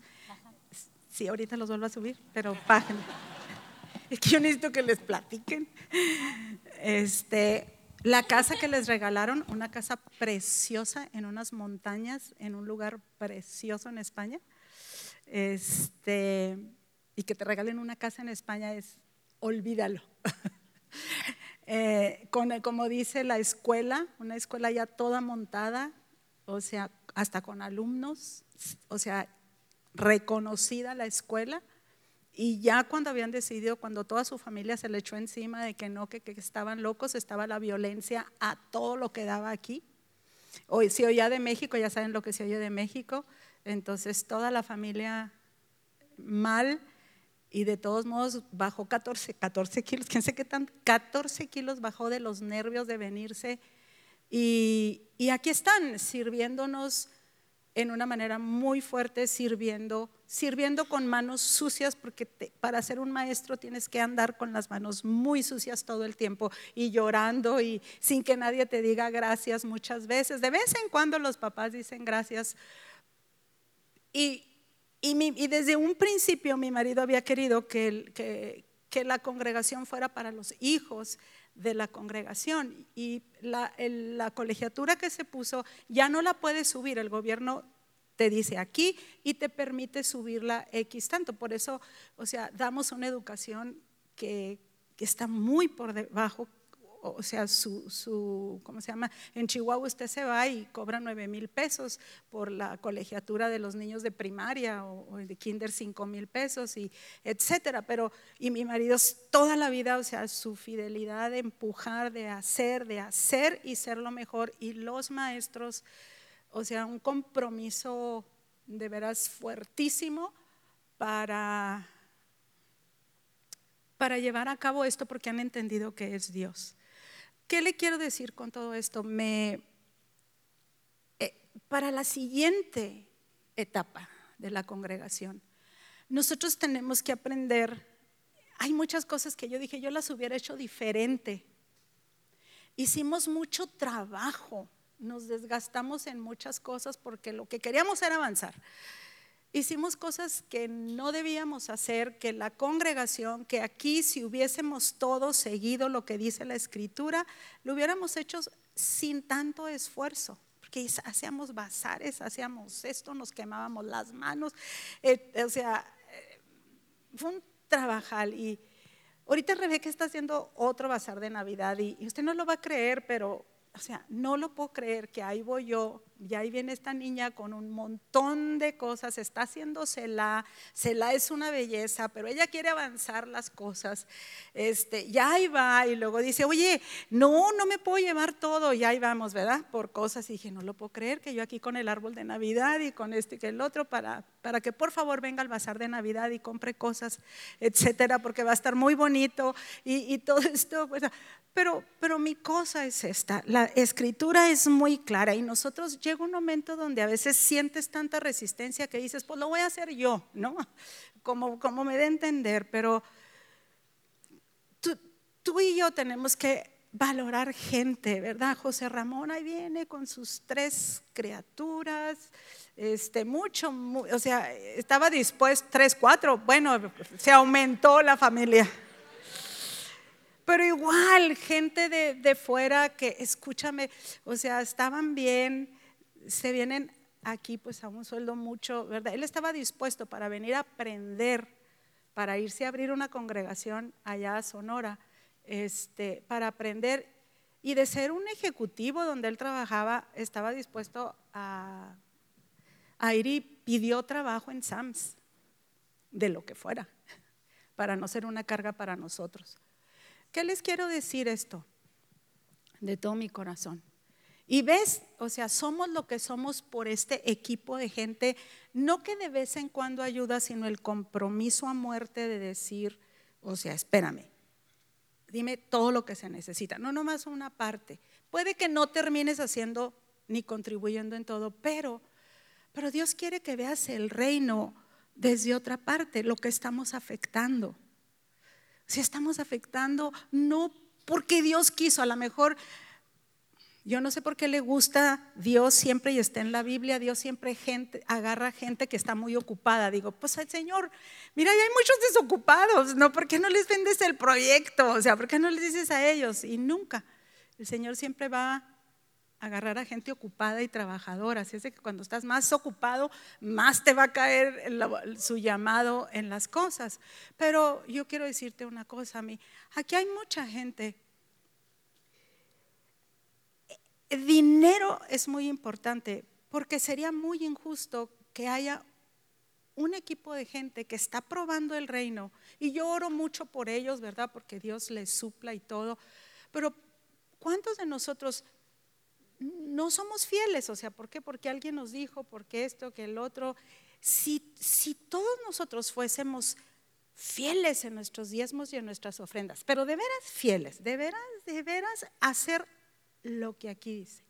Sí, ahorita los vuelvo a subir, pero página. Es que yo necesito que les platiquen. Este, la casa que les regalaron, una casa preciosa en unas montañas, en un lugar precioso en España. Este, y que te regalen una casa en España es, olvídalo. Eh, con, como dice la escuela, una escuela ya toda montada, o sea, hasta con alumnos, o sea, reconocida la escuela. Y ya cuando habían decidido, cuando toda su familia se le echó encima de que no, que, que estaban locos, estaba la violencia a todo lo que daba aquí. Hoy se oía de México, ya saben lo que se oye de México. Entonces toda la familia mal y de todos modos bajó 14, 14 kilos, quién sé qué tan, 14 kilos bajó de los nervios de venirse y, y aquí están sirviéndonos en una manera muy fuerte, sirviendo, sirviendo con manos sucias, porque para ser un maestro tienes que andar con las manos muy sucias todo el tiempo y llorando y sin que nadie te diga gracias muchas veces. De vez en cuando los papás dicen gracias. Y, y, desde un principio mi marido había querido que, que, que, la congregación fuera para los hijos de la congregación y la, la colegiatura que se puso ya no la puedes subir, el gobierno te dice aquí y te permite subirla X tanto. Por eso, o sea, damos una educación que, que está muy por debajo o sea, su, su, ¿cómo se llama? En Chihuahua usted se va y cobra 9 mil pesos por la colegiatura de los niños de primaria o, de kinder 5 mil pesos y etcétera. Pero, y mi marido toda la vida, o sea, su fidelidad de empujar, de hacer, de hacer y ser lo mejor. Y los maestros, o sea, un compromiso de veras fuertísimo para para llevar a cabo esto porque han entendido que es Dios. ¿Qué le quiero decir con todo esto? Me, eh, para la siguiente etapa de la congregación, nosotros tenemos que aprender, hay muchas cosas que yo dije, yo las hubiera hecho diferente. Hicimos mucho trabajo, nos desgastamos en muchas cosas porque lo que queríamos era avanzar. Hicimos cosas que no debíamos hacer, que la congregación, que aquí si hubiésemos todos seguido lo que dice la escritura, lo hubiéramos hecho sin tanto esfuerzo. Porque hacíamos bazares, hacíamos esto, nos quemábamos las manos. Eh, o sea, eh, fue un trabajal. Y ahorita Rebeca está haciendo otro bazar de Navidad y usted no lo va a creer, pero o sea, no lo puedo creer que ahí voy yo, y ahí viene esta niña con un montón de cosas, está haciendo Cela, Cela es una belleza, pero ella quiere avanzar las cosas, este, ya ahí va, y luego dice, oye, no, no me puedo llevar todo, y ahí vamos, ¿verdad? Por cosas, y dije, no lo puedo creer, que yo aquí con el árbol de Navidad y con este y que el otro, para, para que por favor venga al bazar de Navidad y compre cosas, etcétera, porque va a estar muy bonito, y, y todo esto, pero, pero mi cosa es esta, la escritura es muy clara y nosotros llega un momento donde a veces sientes tanta resistencia que dices, pues lo voy a hacer yo, ¿no? Como, como me dé entender, pero tú, tú y yo tenemos que valorar gente, ¿verdad? José Ramón ahí viene con sus tres criaturas, este, mucho, o sea, estaba dispuesto, tres, cuatro, bueno, se aumentó la familia. Pero igual, gente de, fuera que, escúchame, o sea, estaban bien, se vienen aquí pues a un sueldo mucho, ¿verdad? Él estaba dispuesto para venir a aprender, para irse a abrir una congregación allá a Sonora, este, para aprender. y de ser un ejecutivo donde él trabajaba, estaba dispuesto a, a ir y pidió trabajo en SAMS, de lo que fuera, para no ser una carga para nosotros. ¿Qué les quiero decir esto? De todo mi corazón. Y ves, o sea, somos lo que somos por este equipo de gente, no que de vez en cuando ayuda, sino el compromiso a muerte de decir, o sea, espérame, dime todo lo que se necesita, no nomás una parte. Puede que no termines haciendo ni contribuyendo en todo, pero, pero Dios quiere que veas el reino desde otra parte, lo que estamos afectando. Si estamos afectando, no porque Dios quiso, a lo mejor yo no sé por qué le gusta Dios siempre y está en la Biblia, Dios siempre gente, agarra gente que está muy ocupada. Digo, pues el Señor, mira, ya hay muchos desocupados, ¿no? ¿Por qué no les vendes el proyecto? O sea, ¿por qué no les dices a ellos? Y nunca. El Señor siempre va a agarrar a gente ocupada y trabajadora. Así es que cuando estás más ocupado, más te va a caer su llamado en las cosas. Pero yo quiero decirte una cosa a mí. Aquí hay mucha gente dinero es muy importante porque sería muy injusto que haya un equipo de gente que está probando el reino y yo oro mucho por ellos, ¿verdad? Porque Dios les supla y todo. Pero ¿cuántos de nosotros no somos fieles? O sea, ¿por qué? Porque alguien nos dijo, porque esto, que el otro. Si, si todos nosotros fuésemos fieles en nuestros diezmos y en nuestras ofrendas, pero de veras fieles, de veras, de veras hacer lo que aquí dice.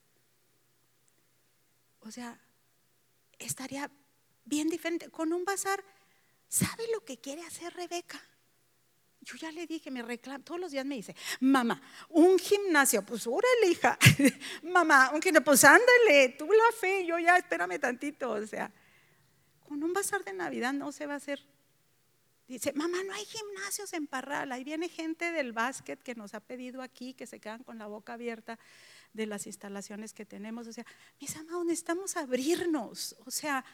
O sea, estaría bien diferente. Con un bazar, ¿sabe lo que quiere hacer Rebeca? Yo ya le dije, me reclama, todos los días me dice, mamá, un gimnasio, pues órale, hija, mamá, un gimnasio, pues ándale, tú la fe, yo ya espérame tantito, o sea, con un bazar de Navidad no se va a hacer Dice, mamá, no hay gimnasios en Parral. Ahí viene gente del básquet que nos ha pedido aquí, que se quedan con la boca abierta de las instalaciones que tenemos. O sea, mis amados, necesitamos abrirnos. O sea,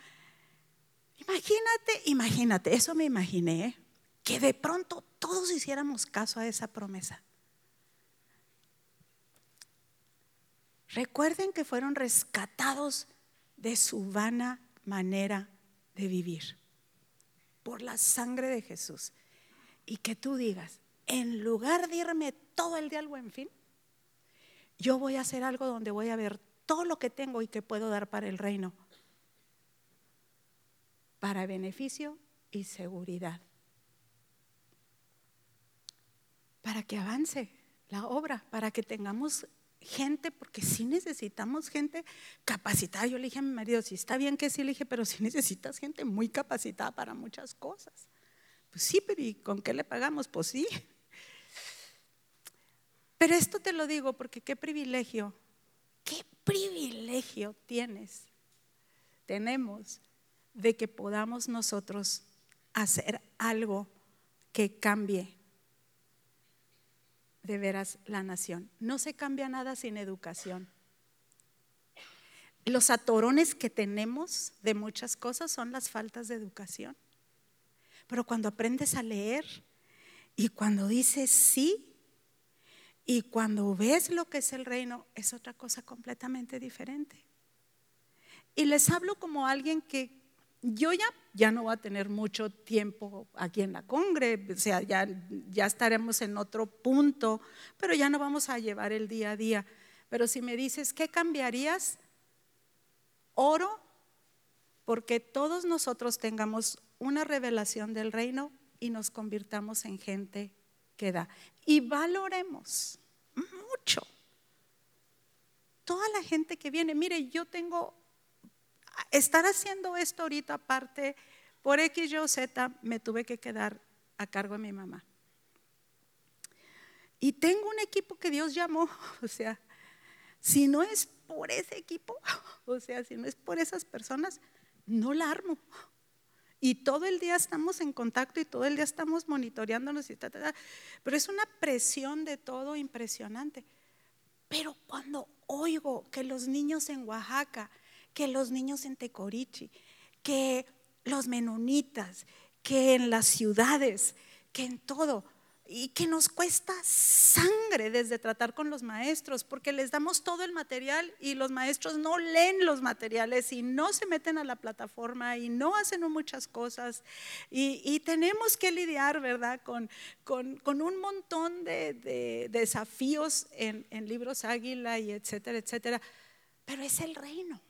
imagínate, imagínate, eso me imaginé, que de pronto todos hiciéramos caso a esa promesa. Recuerden que fueron rescatados de su vana manera de vivir por la sangre de Jesús. Y que tú digas, en lugar de irme todo el día al buen fin, yo voy a hacer algo donde voy a ver todo lo que tengo y que puedo dar para el reino, para beneficio y seguridad, para que avance la obra, para que tengamos gente, porque sí necesitamos gente capacitada. Yo le dije a mi marido, sí está bien que sí, le dije, pero sí necesitas gente muy capacitada para muchas cosas. Pues sí, pero ¿y con qué le pagamos? Pues sí. Pero esto te lo digo porque qué privilegio, qué privilegio tienes, tenemos de que podamos nosotros hacer algo que cambie de veras la nación. No se cambia nada sin educación. Los atorones que tenemos de muchas cosas son las faltas de educación. Pero cuando aprendes a leer y cuando dices sí y cuando ves lo que es el reino, es otra cosa completamente diferente. Y les hablo como alguien que yo ya, ya no voy a tener mucho tiempo aquí en la Congre, o sea, ya, ya estaremos en otro punto, pero ya no vamos a llevar el día a día. Pero si me dices, ¿qué cambiarías? Oro porque todos nosotros tengamos una revelación del reino y nos convirtamos en gente que da. Y valoremos mucho toda la gente que viene. Mire, yo tengo estar haciendo esto ahorita aparte, por X, Y o Z, me tuve que quedar a cargo de mi mamá. Y tengo un equipo que Dios llamó, o sea, si no es por ese equipo, o sea, si no es por esas personas, no la armo. Y todo el día estamos en contacto y todo el día estamos monitoreándonos y Pero es una presión de todo impresionante. Pero cuando oigo que los niños en Oaxaca que los niños en Tecorichi, que los menonitas, que en las ciudades, que en todo. y que nos cuesta sangre desde tratar con los maestros, porque les damos todo el material y los maestros no leen los materiales y no se meten a la plataforma y no hacen muchas cosas. Y, tenemos que lidiar, ¿verdad?, con, un montón de, desafíos en, en libros águila y etcétera, etcétera. Pero es el reino.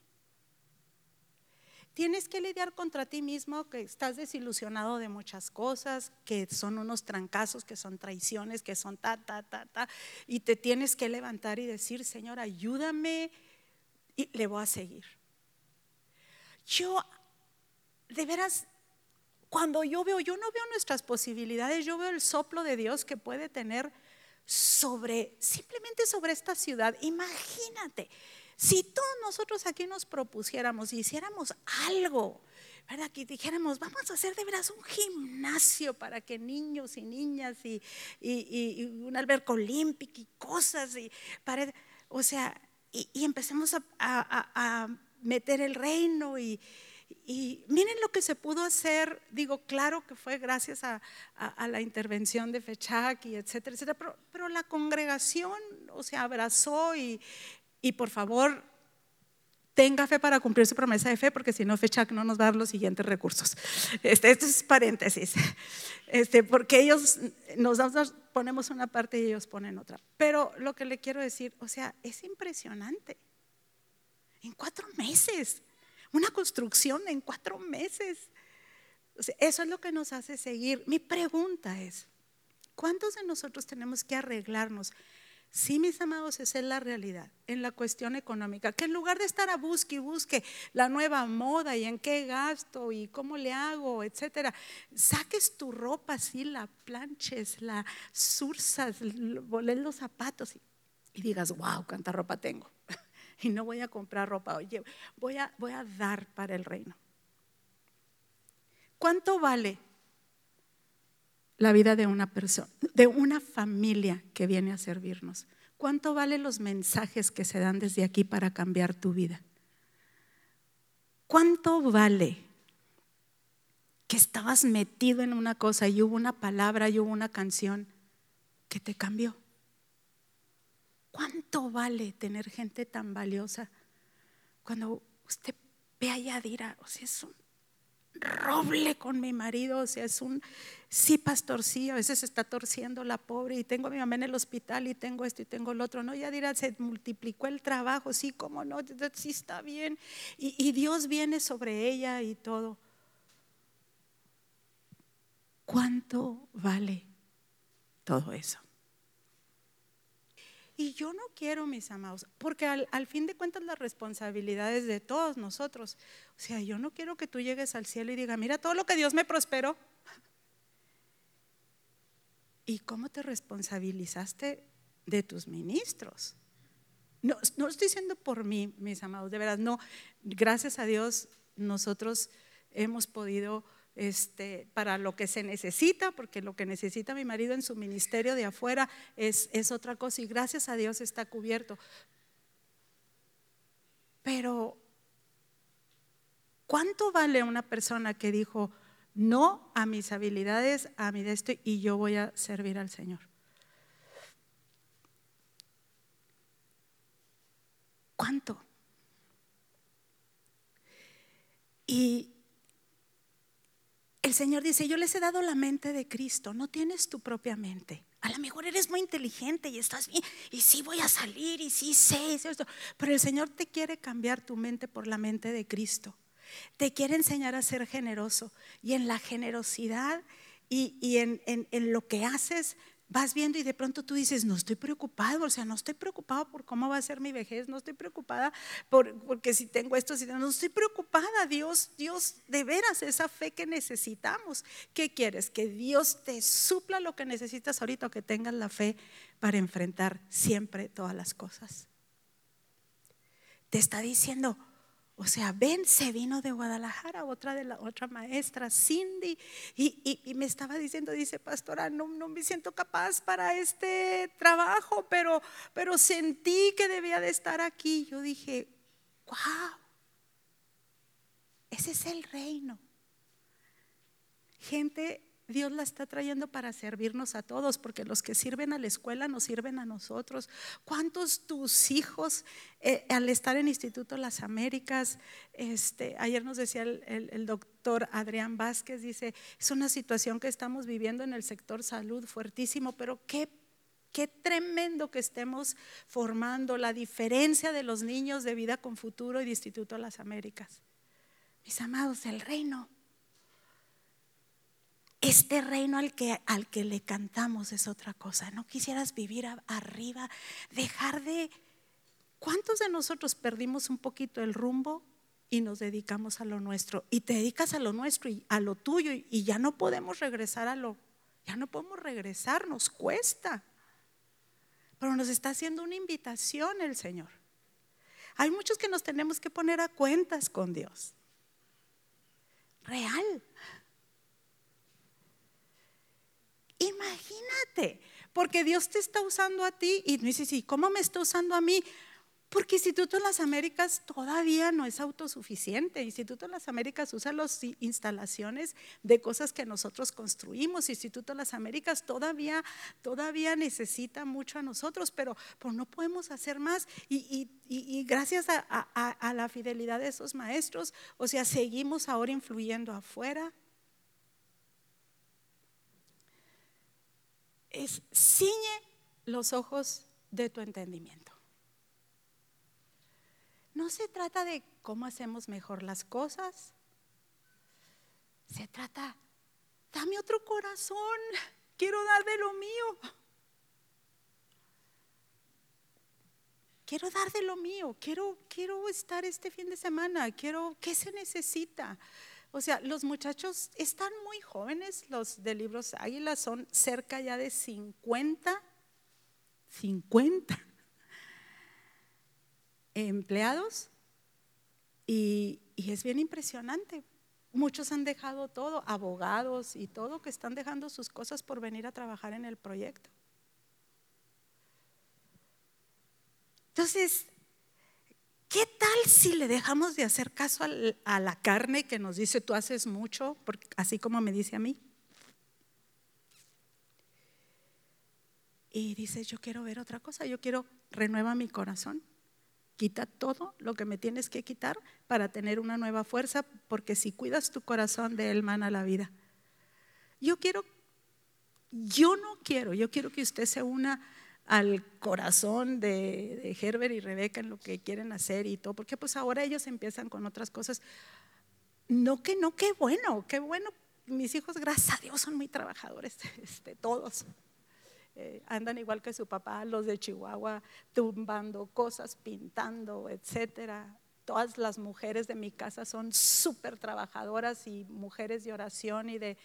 Tienes que lidiar contra ti mismo, que estás desilusionado de muchas cosas, que son unos trancazos, que son traiciones, que son ta, ta, ta, ta. Y te tienes que levantar y decir, Señor, ayúdame y le voy a seguir. Yo, de veras, cuando yo veo, yo no veo nuestras posibilidades, yo veo el soplo de Dios que puede tener sobre, simplemente sobre esta ciudad. Imagínate si todos nosotros aquí nos propusiéramos y hiciéramos algo, ¿verdad? Que dijéramos, vamos a hacer de veras un gimnasio para que niños y niñas y, un alberco olímpico y cosas, y o sea, y, empecemos a, meter el reino y, miren lo que se pudo hacer, digo, claro que fue gracias a, la intervención de Fechak y etcétera, etcétera, pero, pero, la congregación, o sea, abrazó y, y por favor, tenga fe para cumplir su promesa de fe, porque si no, FECHAC no nos va a dar los siguientes recursos. Este, esto es paréntesis, este, porque ellos nos, ponemos una parte y ellos ponen otra. Pero lo que le quiero decir, o sea, es impresionante. En cuatro meses, una construcción en cuatro meses. eso es lo que nos hace seguir. Mi pregunta es, ¿cuántos de nosotros tenemos que arreglarnos Sí, mis amados, esa es la realidad en la cuestión económica, que en lugar de estar a busque y busque la nueva moda y en qué gasto y cómo le hago, etcétera, saques tu ropa así, la planches, la sursas, voles los zapatos y, y digas, wow, cuánta ropa tengo. y no voy a comprar ropa, oye, voy a, voy a dar para el reino. ¿Cuánto vale la vida de una persona, de una familia que viene a servirnos. ¿Cuánto valen los mensajes que se dan desde aquí para cambiar tu vida? ¿Cuánto vale que estabas metido en una cosa y hubo una palabra y hubo una canción que te cambió? ¿Cuánto vale tener gente tan valiosa cuando usted ve a Yadira? O sea, es un roble con mi marido, o sea, es un, sí, pastor, sí, a veces está torciendo la pobre y tengo a mi mamá en el hospital y tengo esto y tengo lo otro, no, ya dirá, se multiplicó el trabajo, sí, cómo no, sí está bien, y Dios viene sobre ella y todo. ¿Cuánto vale todo eso? Y yo no quiero, mis amados, porque al, fin de cuentas las responsabilidades de todos nosotros. O sea, yo no quiero que tú llegues al cielo y digas, mira todo lo que Dios me prosperó. ¿Y cómo te responsabilizaste de tus ministros? No, no estoy diciendo por mí, mis amados, de verdad, no. Gracias a Dios nosotros hemos podido este, para lo que se necesita, porque lo que necesita mi marido en su ministerio de afuera es, es otra cosa y gracias a Dios está cubierto. Pero, ¿cuánto vale una persona que dijo no a mis habilidades, a mi de y yo voy a servir al Señor? ¿Cuánto? Y el Señor dice, yo les he dado la mente de Cristo, no tienes tu propia mente. A lo mejor eres muy inteligente y estás bien, y sí voy a salir, y sí sé, esto. pero el Señor te quiere cambiar tu mente por la mente de Cristo. Te quiere enseñar a ser generoso. Y en la generosidad y, en, en lo que haces, vas viendo y de pronto tú dices, no estoy preocupado, o sea, no estoy preocupado por cómo va a ser mi vejez, no estoy preocupada por, porque si tengo esto, si no estoy preocupada, Dios, Dios, de veras, esa fe que necesitamos. ¿Qué quieres? Que Dios te supla lo que necesitas ahorita o que tengas la fe para enfrentar siempre todas las cosas. Te está diciendo, o sea, Ben se vino de Guadalajara, otra de la otra maestra, Cindy, y, me estaba diciendo, dice, pastora, no, no, me siento capaz para este trabajo, pero, pero sentí que debía de estar aquí. Yo dije, wow, ese es el reino. Gente Dios la está trayendo para servirnos a todos, porque los que sirven a la escuela nos sirven a nosotros. ¿Cuántos tus hijos eh, al estar en Instituto Las Américas, este, ayer nos decía el, doctor Adrián Vázquez, dice, es una situación que estamos viviendo en el sector salud fuertísimo, pero qué Qué tremendo que estemos formando la diferencia de los niños de vida con futuro y de Instituto Las Américas. Mis amados, el reino este reino al que, al que le cantamos es otra cosa. No quisieras vivir arriba, dejar de... ¿Cuántos de nosotros perdimos un poquito el rumbo y nos dedicamos a lo nuestro? Y te dedicas a lo nuestro y a lo tuyo y, ya no podemos regresar a lo... Ya no podemos regresar, nos cuesta. Pero nos está haciendo una invitación el Señor. Hay muchos que nos tenemos que poner a cuentas con Dios. Real. Porque Dios te está usando a ti y dices, ¿y cómo me está usando a mí? Porque Instituto de las Américas todavía no es autosuficiente. Instituto de las Américas usa las instalaciones de cosas que nosotros construimos. Instituto de las Américas todavía, todavía necesita mucho a nosotros, pero, no podemos hacer más. Y, gracias a, a la fidelidad de esos maestros, o sea, seguimos ahora influyendo afuera, es ciñe los ojos de tu entendimiento. No se trata de cómo hacemos mejor las cosas. Se trata, dame otro corazón, quiero dar de lo mío. Quiero dar de lo mío, quiero, quiero estar este fin de semana, quiero, ¿qué se necesita? O sea, los muchachos están muy jóvenes, los de Libros Águila son cerca ya de 50, 50 empleados y, es bien impresionante. Muchos han dejado todo, abogados y todo, que están dejando sus cosas por venir a trabajar en el proyecto. Entonces, ¿Qué tal si le dejamos de hacer caso a la carne que nos dice tú haces mucho, así como me dice a mí? Y dice, yo quiero ver otra cosa, yo quiero renueva mi corazón. Quita todo lo que me tienes que quitar para tener una nueva fuerza, porque si cuidas tu corazón de él mana la vida. Yo quiero, yo no quiero, yo quiero que usted se una al corazón de, Herbert y Rebeca en lo que quieren hacer y todo, porque pues ahora ellos empiezan con otras cosas. No que no, qué bueno, qué bueno. Mis hijos, gracias a Dios, son muy trabajadores, este, todos. Eh, andan igual que su papá, los de Chihuahua, tumbando cosas, pintando, etcétera. Todas las mujeres de mi casa son súper trabajadoras y mujeres de oración y de,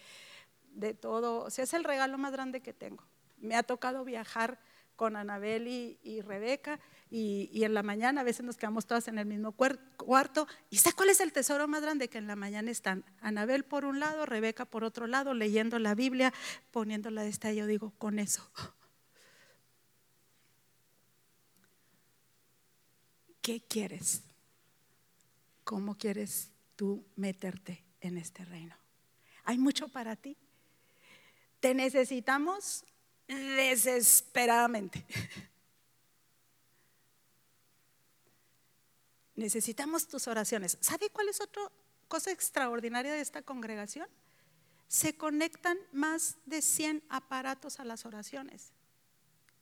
de todo. O sea, es el regalo más grande que tengo. Me ha tocado viajar con Anabel y, Rebeca, y, en la mañana a veces nos quedamos todas en el mismo cuarto. ¿Y sé cuál es el tesoro más grande? Que en la mañana están Anabel por un lado, Rebeca por otro lado, leyendo la Biblia, poniéndola de esta. Yo digo, con eso. ¿Qué quieres? ¿Cómo quieres tú meterte en este reino? Hay mucho para ti. Te necesitamos desesperadamente. Necesitamos tus oraciones. ¿Sabe cuál es otra cosa extraordinaria de esta congregación? Se conectan más de 100 aparatos a las oraciones.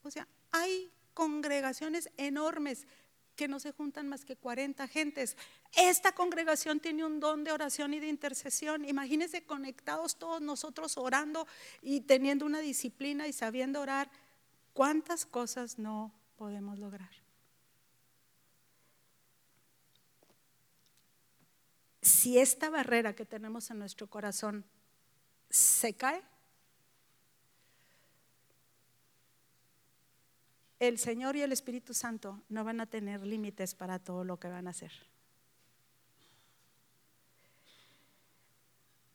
O sea, hay congregaciones enormes que no se juntan más que 40 gentes. Esta congregación tiene un don de oración y de intercesión. Imagínense conectados todos nosotros orando y teniendo una disciplina y sabiendo orar. ¿Cuántas cosas no podemos lograr? Si esta barrera que tenemos en nuestro corazón se cae, el Señor y el Espíritu Santo no van a tener límites para todo lo que van a hacer.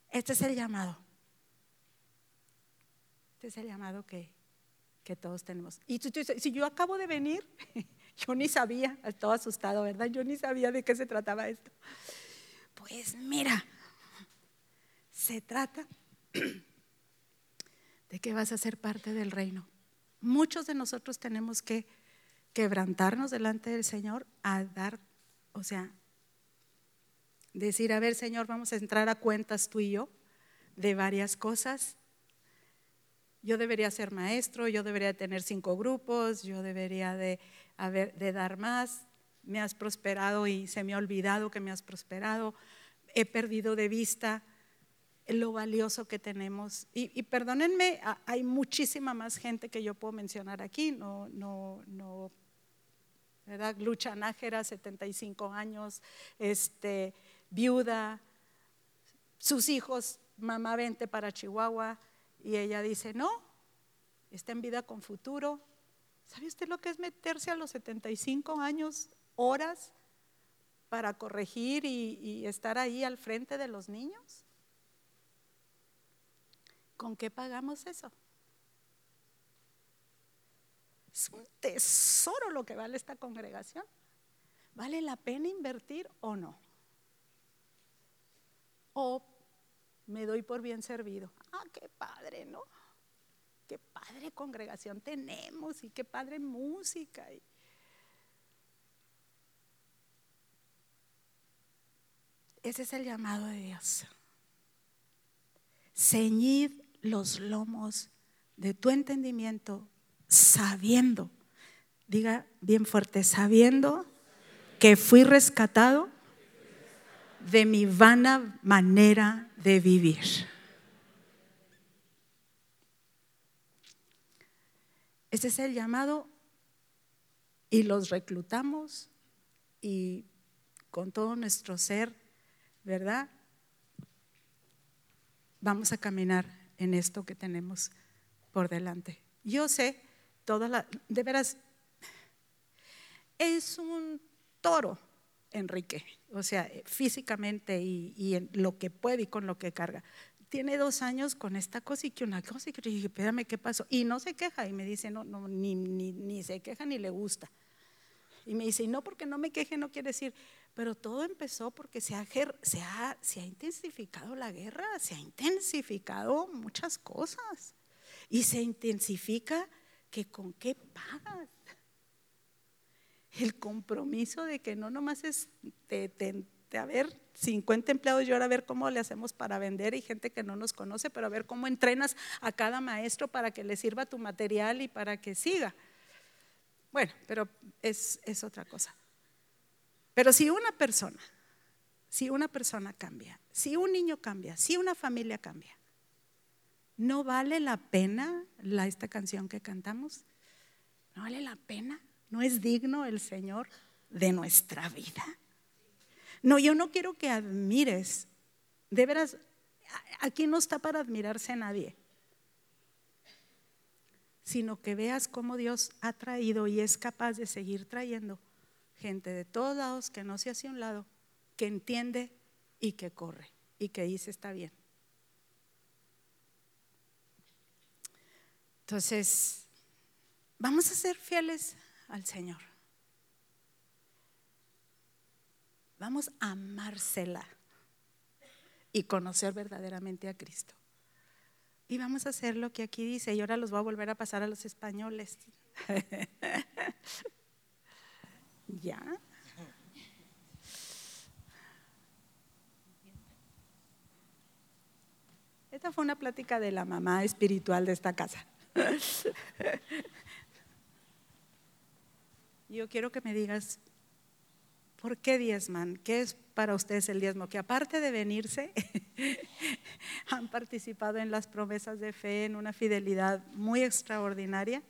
Este es el llamado. Este es el llamado que, todos tenemos. Y si yo acabo de venir, yo ni sabía, estaba asustado, ¿verdad? Yo ni sabía de qué se trataba esto. Pues mira, se trata de que vas a ser parte del reino. Muchos de nosotros tenemos que quebrantarnos delante del Señor a dar, o sea, decir, a ver Señor, vamos a entrar a cuentas tú y yo de varias cosas. Yo debería ser maestro, yo debería tener cinco grupos, yo debería de, de dar más. Me has prosperado y se me ha olvidado que me has prosperado. He perdido de vista lo valioso que tenemos. Y, perdónenme, hay muchísima más gente que yo puedo mencionar aquí, no, no, no, ¿verdad? Lucha Nájera, 75 años, este, viuda, sus hijos, mamá vente para Chihuahua, y ella dice, no, está en vida con futuro. ¿Sabe usted lo que es meterse a los 75 años, horas, para corregir y estar ahí al frente de los niños? ¿Con qué pagamos eso? Es un tesoro lo que vale esta congregación. ¿Vale la pena invertir o no? O me doy por bien servido. Ah, qué padre, ¿no? Qué padre congregación tenemos y qué padre música. Ese es el llamado de Dios. Ceñid los lomos de tu entendimiento, sabiendo, diga bien fuerte, sabiendo que fui rescatado de mi vana manera de vivir. Ese es el llamado y los reclutamos y con todo nuestro ser, ¿verdad? Vamos a caminar en esto que tenemos por delante. Yo sé, toda la, de veras, es un toro, Enrique, o sea, físicamente y, en lo que puede y con lo que carga. Tiene dos años con esta cosa y que una cosa y que dije, espérame, ¿qué pasó? Y no se queja y me dice, no, no ni, ni, ni se queja ni le gusta. Y me dice, no porque no me queje no quiere decir, pero todo empezó porque se ha, intensificado la guerra, se ha intensificado muchas cosas. Y se intensifica que con qué pagas. El compromiso de que no nomás es de, de, ver 50 empleados y ahora a ver cómo le hacemos para vender y gente que no nos conoce, pero a ver cómo entrenas a cada maestro para que le sirva tu material y para que siga. Bueno, pero es otra cosa. Pero si una persona, si una persona cambia, si un niño cambia, si una familia cambia, ¿no vale la pena esta canción que cantamos? ¿No vale la pena? ¿No es digno el Señor de nuestra vida? No, yo no quiero que admires. De veras, aquí no está para admirarse nadie, sino que veas cómo Dios ha traído y es capaz de seguir trayendo gente de todos lados que no se hace un lado, que entiende y que corre y que dice está bien. Entonces, vamos a ser fieles al Señor. Vamos a amársela y conocer verdaderamente a Cristo. Y vamos a hacer lo que aquí dice, y ahora los voy a volver a pasar a los españoles. ¿Ya? Esta fue una plática de la mamá espiritual de esta casa. Yo quiero que me digas, ¿por qué diezman? ¿Qué es para ustedes el diezmo? Que aparte de venirse, han participado en las promesas de fe en una fidelidad muy extraordinaria.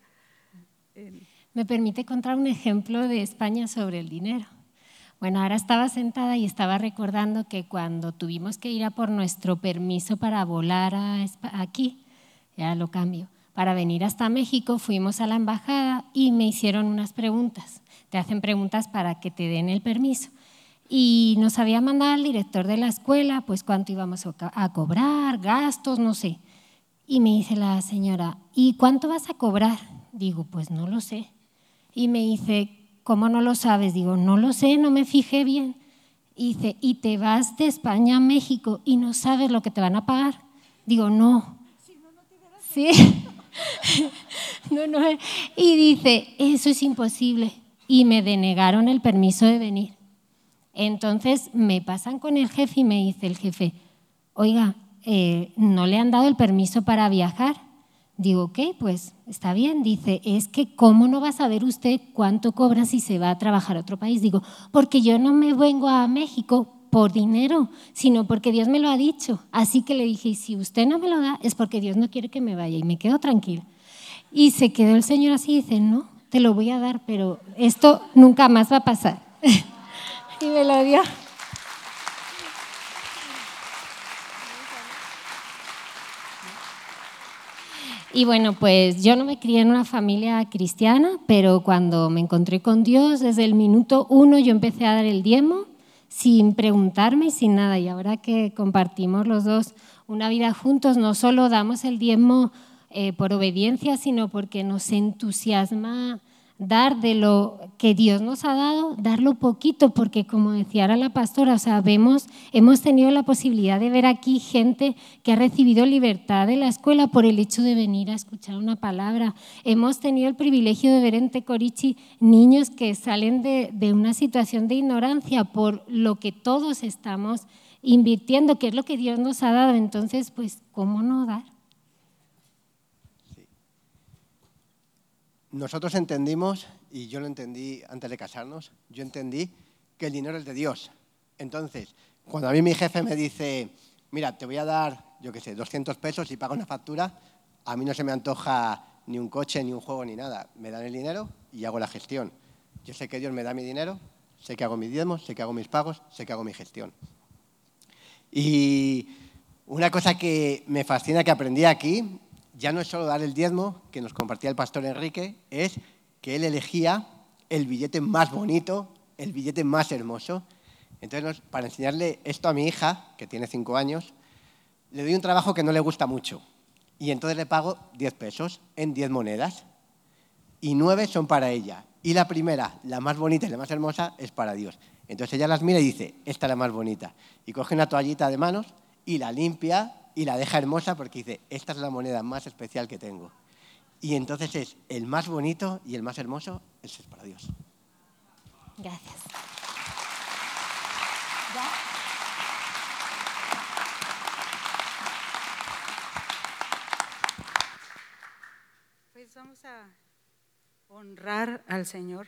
Me permite contar un ejemplo de España sobre el dinero. Bueno, ahora estaba sentada y estaba recordando que cuando tuvimos que ir a por nuestro permiso para volar a aquí, ya lo cambio, para venir hasta México, fuimos a la embajada y me hicieron unas preguntas. Te hacen preguntas para que te den el permiso. Y nos había mandado al director de la escuela, pues cuánto íbamos a cobrar, gastos, no sé. Y me dice la señora, ¿y cuánto vas a cobrar? Digo, pues no lo sé. Y me dice, ¿cómo no lo sabes? Digo, no lo sé, no me fijé bien. Y dice, ¿y te vas de España a México y no sabes lo que te van a pagar? Digo, no. Sí. no, no. Y dice, eso es imposible. Y me denegaron el permiso de venir. Entonces me pasan con el jefe y me dice el jefe, oiga, eh, ¿no le han dado el permiso para viajar? Digo, ok, pues está bien. Dice, es que ¿cómo no va a saber usted cuánto cobra si se va a trabajar a otro país? Digo, porque yo no me vengo a México por dinero, sino porque Dios me lo ha dicho. Así que le dije, si usted no me lo da, es porque Dios no quiere que me vaya. Y me quedo tranquila. Y se quedó el Señor así y dice, no, te lo voy a dar, pero esto nunca más va a pasar. y me lo dio. Y bueno, pues yo no me crié en una familia cristiana, pero cuando me encontré con Dios, desde el minuto uno yo empecé a dar el diezmo sin preguntarme y sin nada. Y ahora que compartimos los dos una vida juntos, no solo damos el diezmo eh, por obediencia, sino porque nos entusiasma dar de lo que Dios nos ha dado, darlo poquito, porque como decía ahora la pastora, o hemos tenido la posibilidad de ver aquí gente que ha recibido libertad de la escuela por el hecho de venir a escuchar una palabra. Hemos tenido el privilegio de ver en Tecorichi niños que salen de, de una situación de ignorancia por lo que todos estamos invirtiendo, que es lo que Dios nos ha dado. Entonces, pues, ¿cómo no dar? Nosotros entendimos, y yo lo entendí antes de casarnos, yo entendí que el dinero es de Dios. Entonces, cuando a mí mi jefe me dice, mira, te voy a dar, yo qué sé, 200 pesos y pago una factura, a mí no se me antoja ni un coche, ni un juego, ni nada. Me dan el dinero y hago la gestión. Yo sé que Dios me da mi dinero, sé que hago mis diezmos, sé que hago mis pagos, sé que hago mi gestión. Y una cosa que me fascina que aprendí aquí ya no es solo dar el diezmo que nos compartía el pastor Enrique, es que él elegía el billete más bonito, el billete más hermoso. Entonces, para enseñarle esto a mi hija, que tiene cinco años, le doy un trabajo que no le gusta mucho. Y entonces le pago 10 pesos en 10 monedas. Y nueve son para ella. Y la primera, la más bonita y la más hermosa, es para Dios. Entonces ella las mira y dice, esta es la más bonita. Y coge una toallita de manos y la limpia y la deja hermosa porque dice, esta es la moneda más especial que tengo. Y entonces es el más bonito y el más hermoso, ese es para Dios. Gracias. Pues vamos a honrar al Señor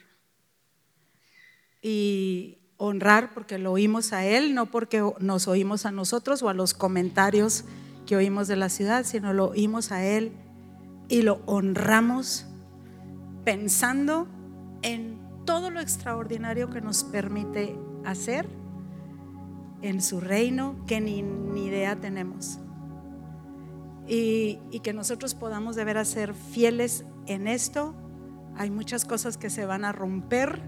y honrar porque lo oímos a Él, no porque nos oímos a nosotros o a los comentarios que oímos de la ciudad, sino lo oímos a Él y lo honramos pensando en todo lo extraordinario que nos permite hacer en su reino que ni, idea tenemos. Y, y, que nosotros podamos deber ser fieles en esto. Hay muchas cosas que se van a romper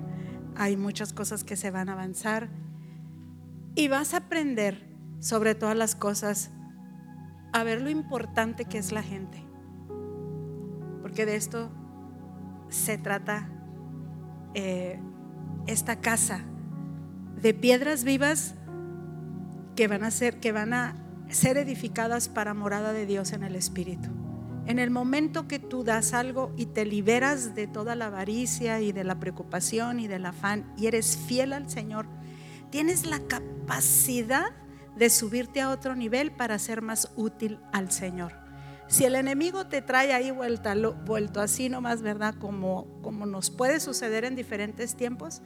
hay muchas cosas que se van a avanzar y vas a aprender sobre todas las cosas a ver lo importante que es la gente. Porque de esto se trata eh, esta casa de piedras vivas que van a ser que van a ser edificadas para morada de Dios en el espíritu. En el momento que tú das algo y te liberas de toda la avaricia y de la preocupación y del afán y eres fiel al Señor, tienes la capacidad de subirte a otro nivel para ser más útil al Señor. Si el enemigo te trae ahí vuelta, vuelto así nomás, ¿verdad? Como, como nos puede suceder en diferentes tiempos,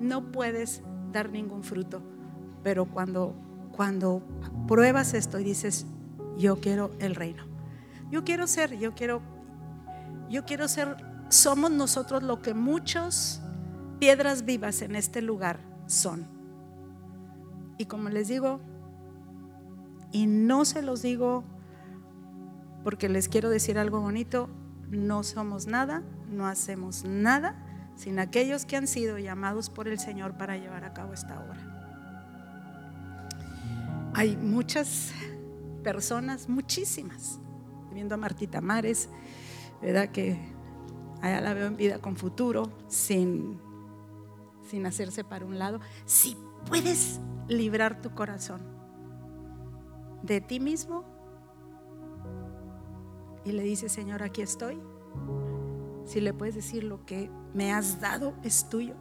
no puedes dar ningún fruto. Pero cuando, cuando pruebas esto y dices, yo quiero el reino yo quiero ser, yo quiero, yo quiero ser, somos nosotros lo que muchos piedras vivas en este lugar son. Y como les digo, y no se los digo porque les quiero decir algo bonito, no somos nada, no hacemos nada sin aquellos que han sido llamados por el Señor para llevar a cabo esta obra. Hay muchas personas, muchísimas, viendo a Martita Mares, ¿verdad? Que allá la veo en vida con futuro, sin, sin hacerse para un lado. Si puedes librar tu corazón de ti mismo, y le dices, Señor, aquí estoy. Si le puedes decir lo que me has dado es tuyo.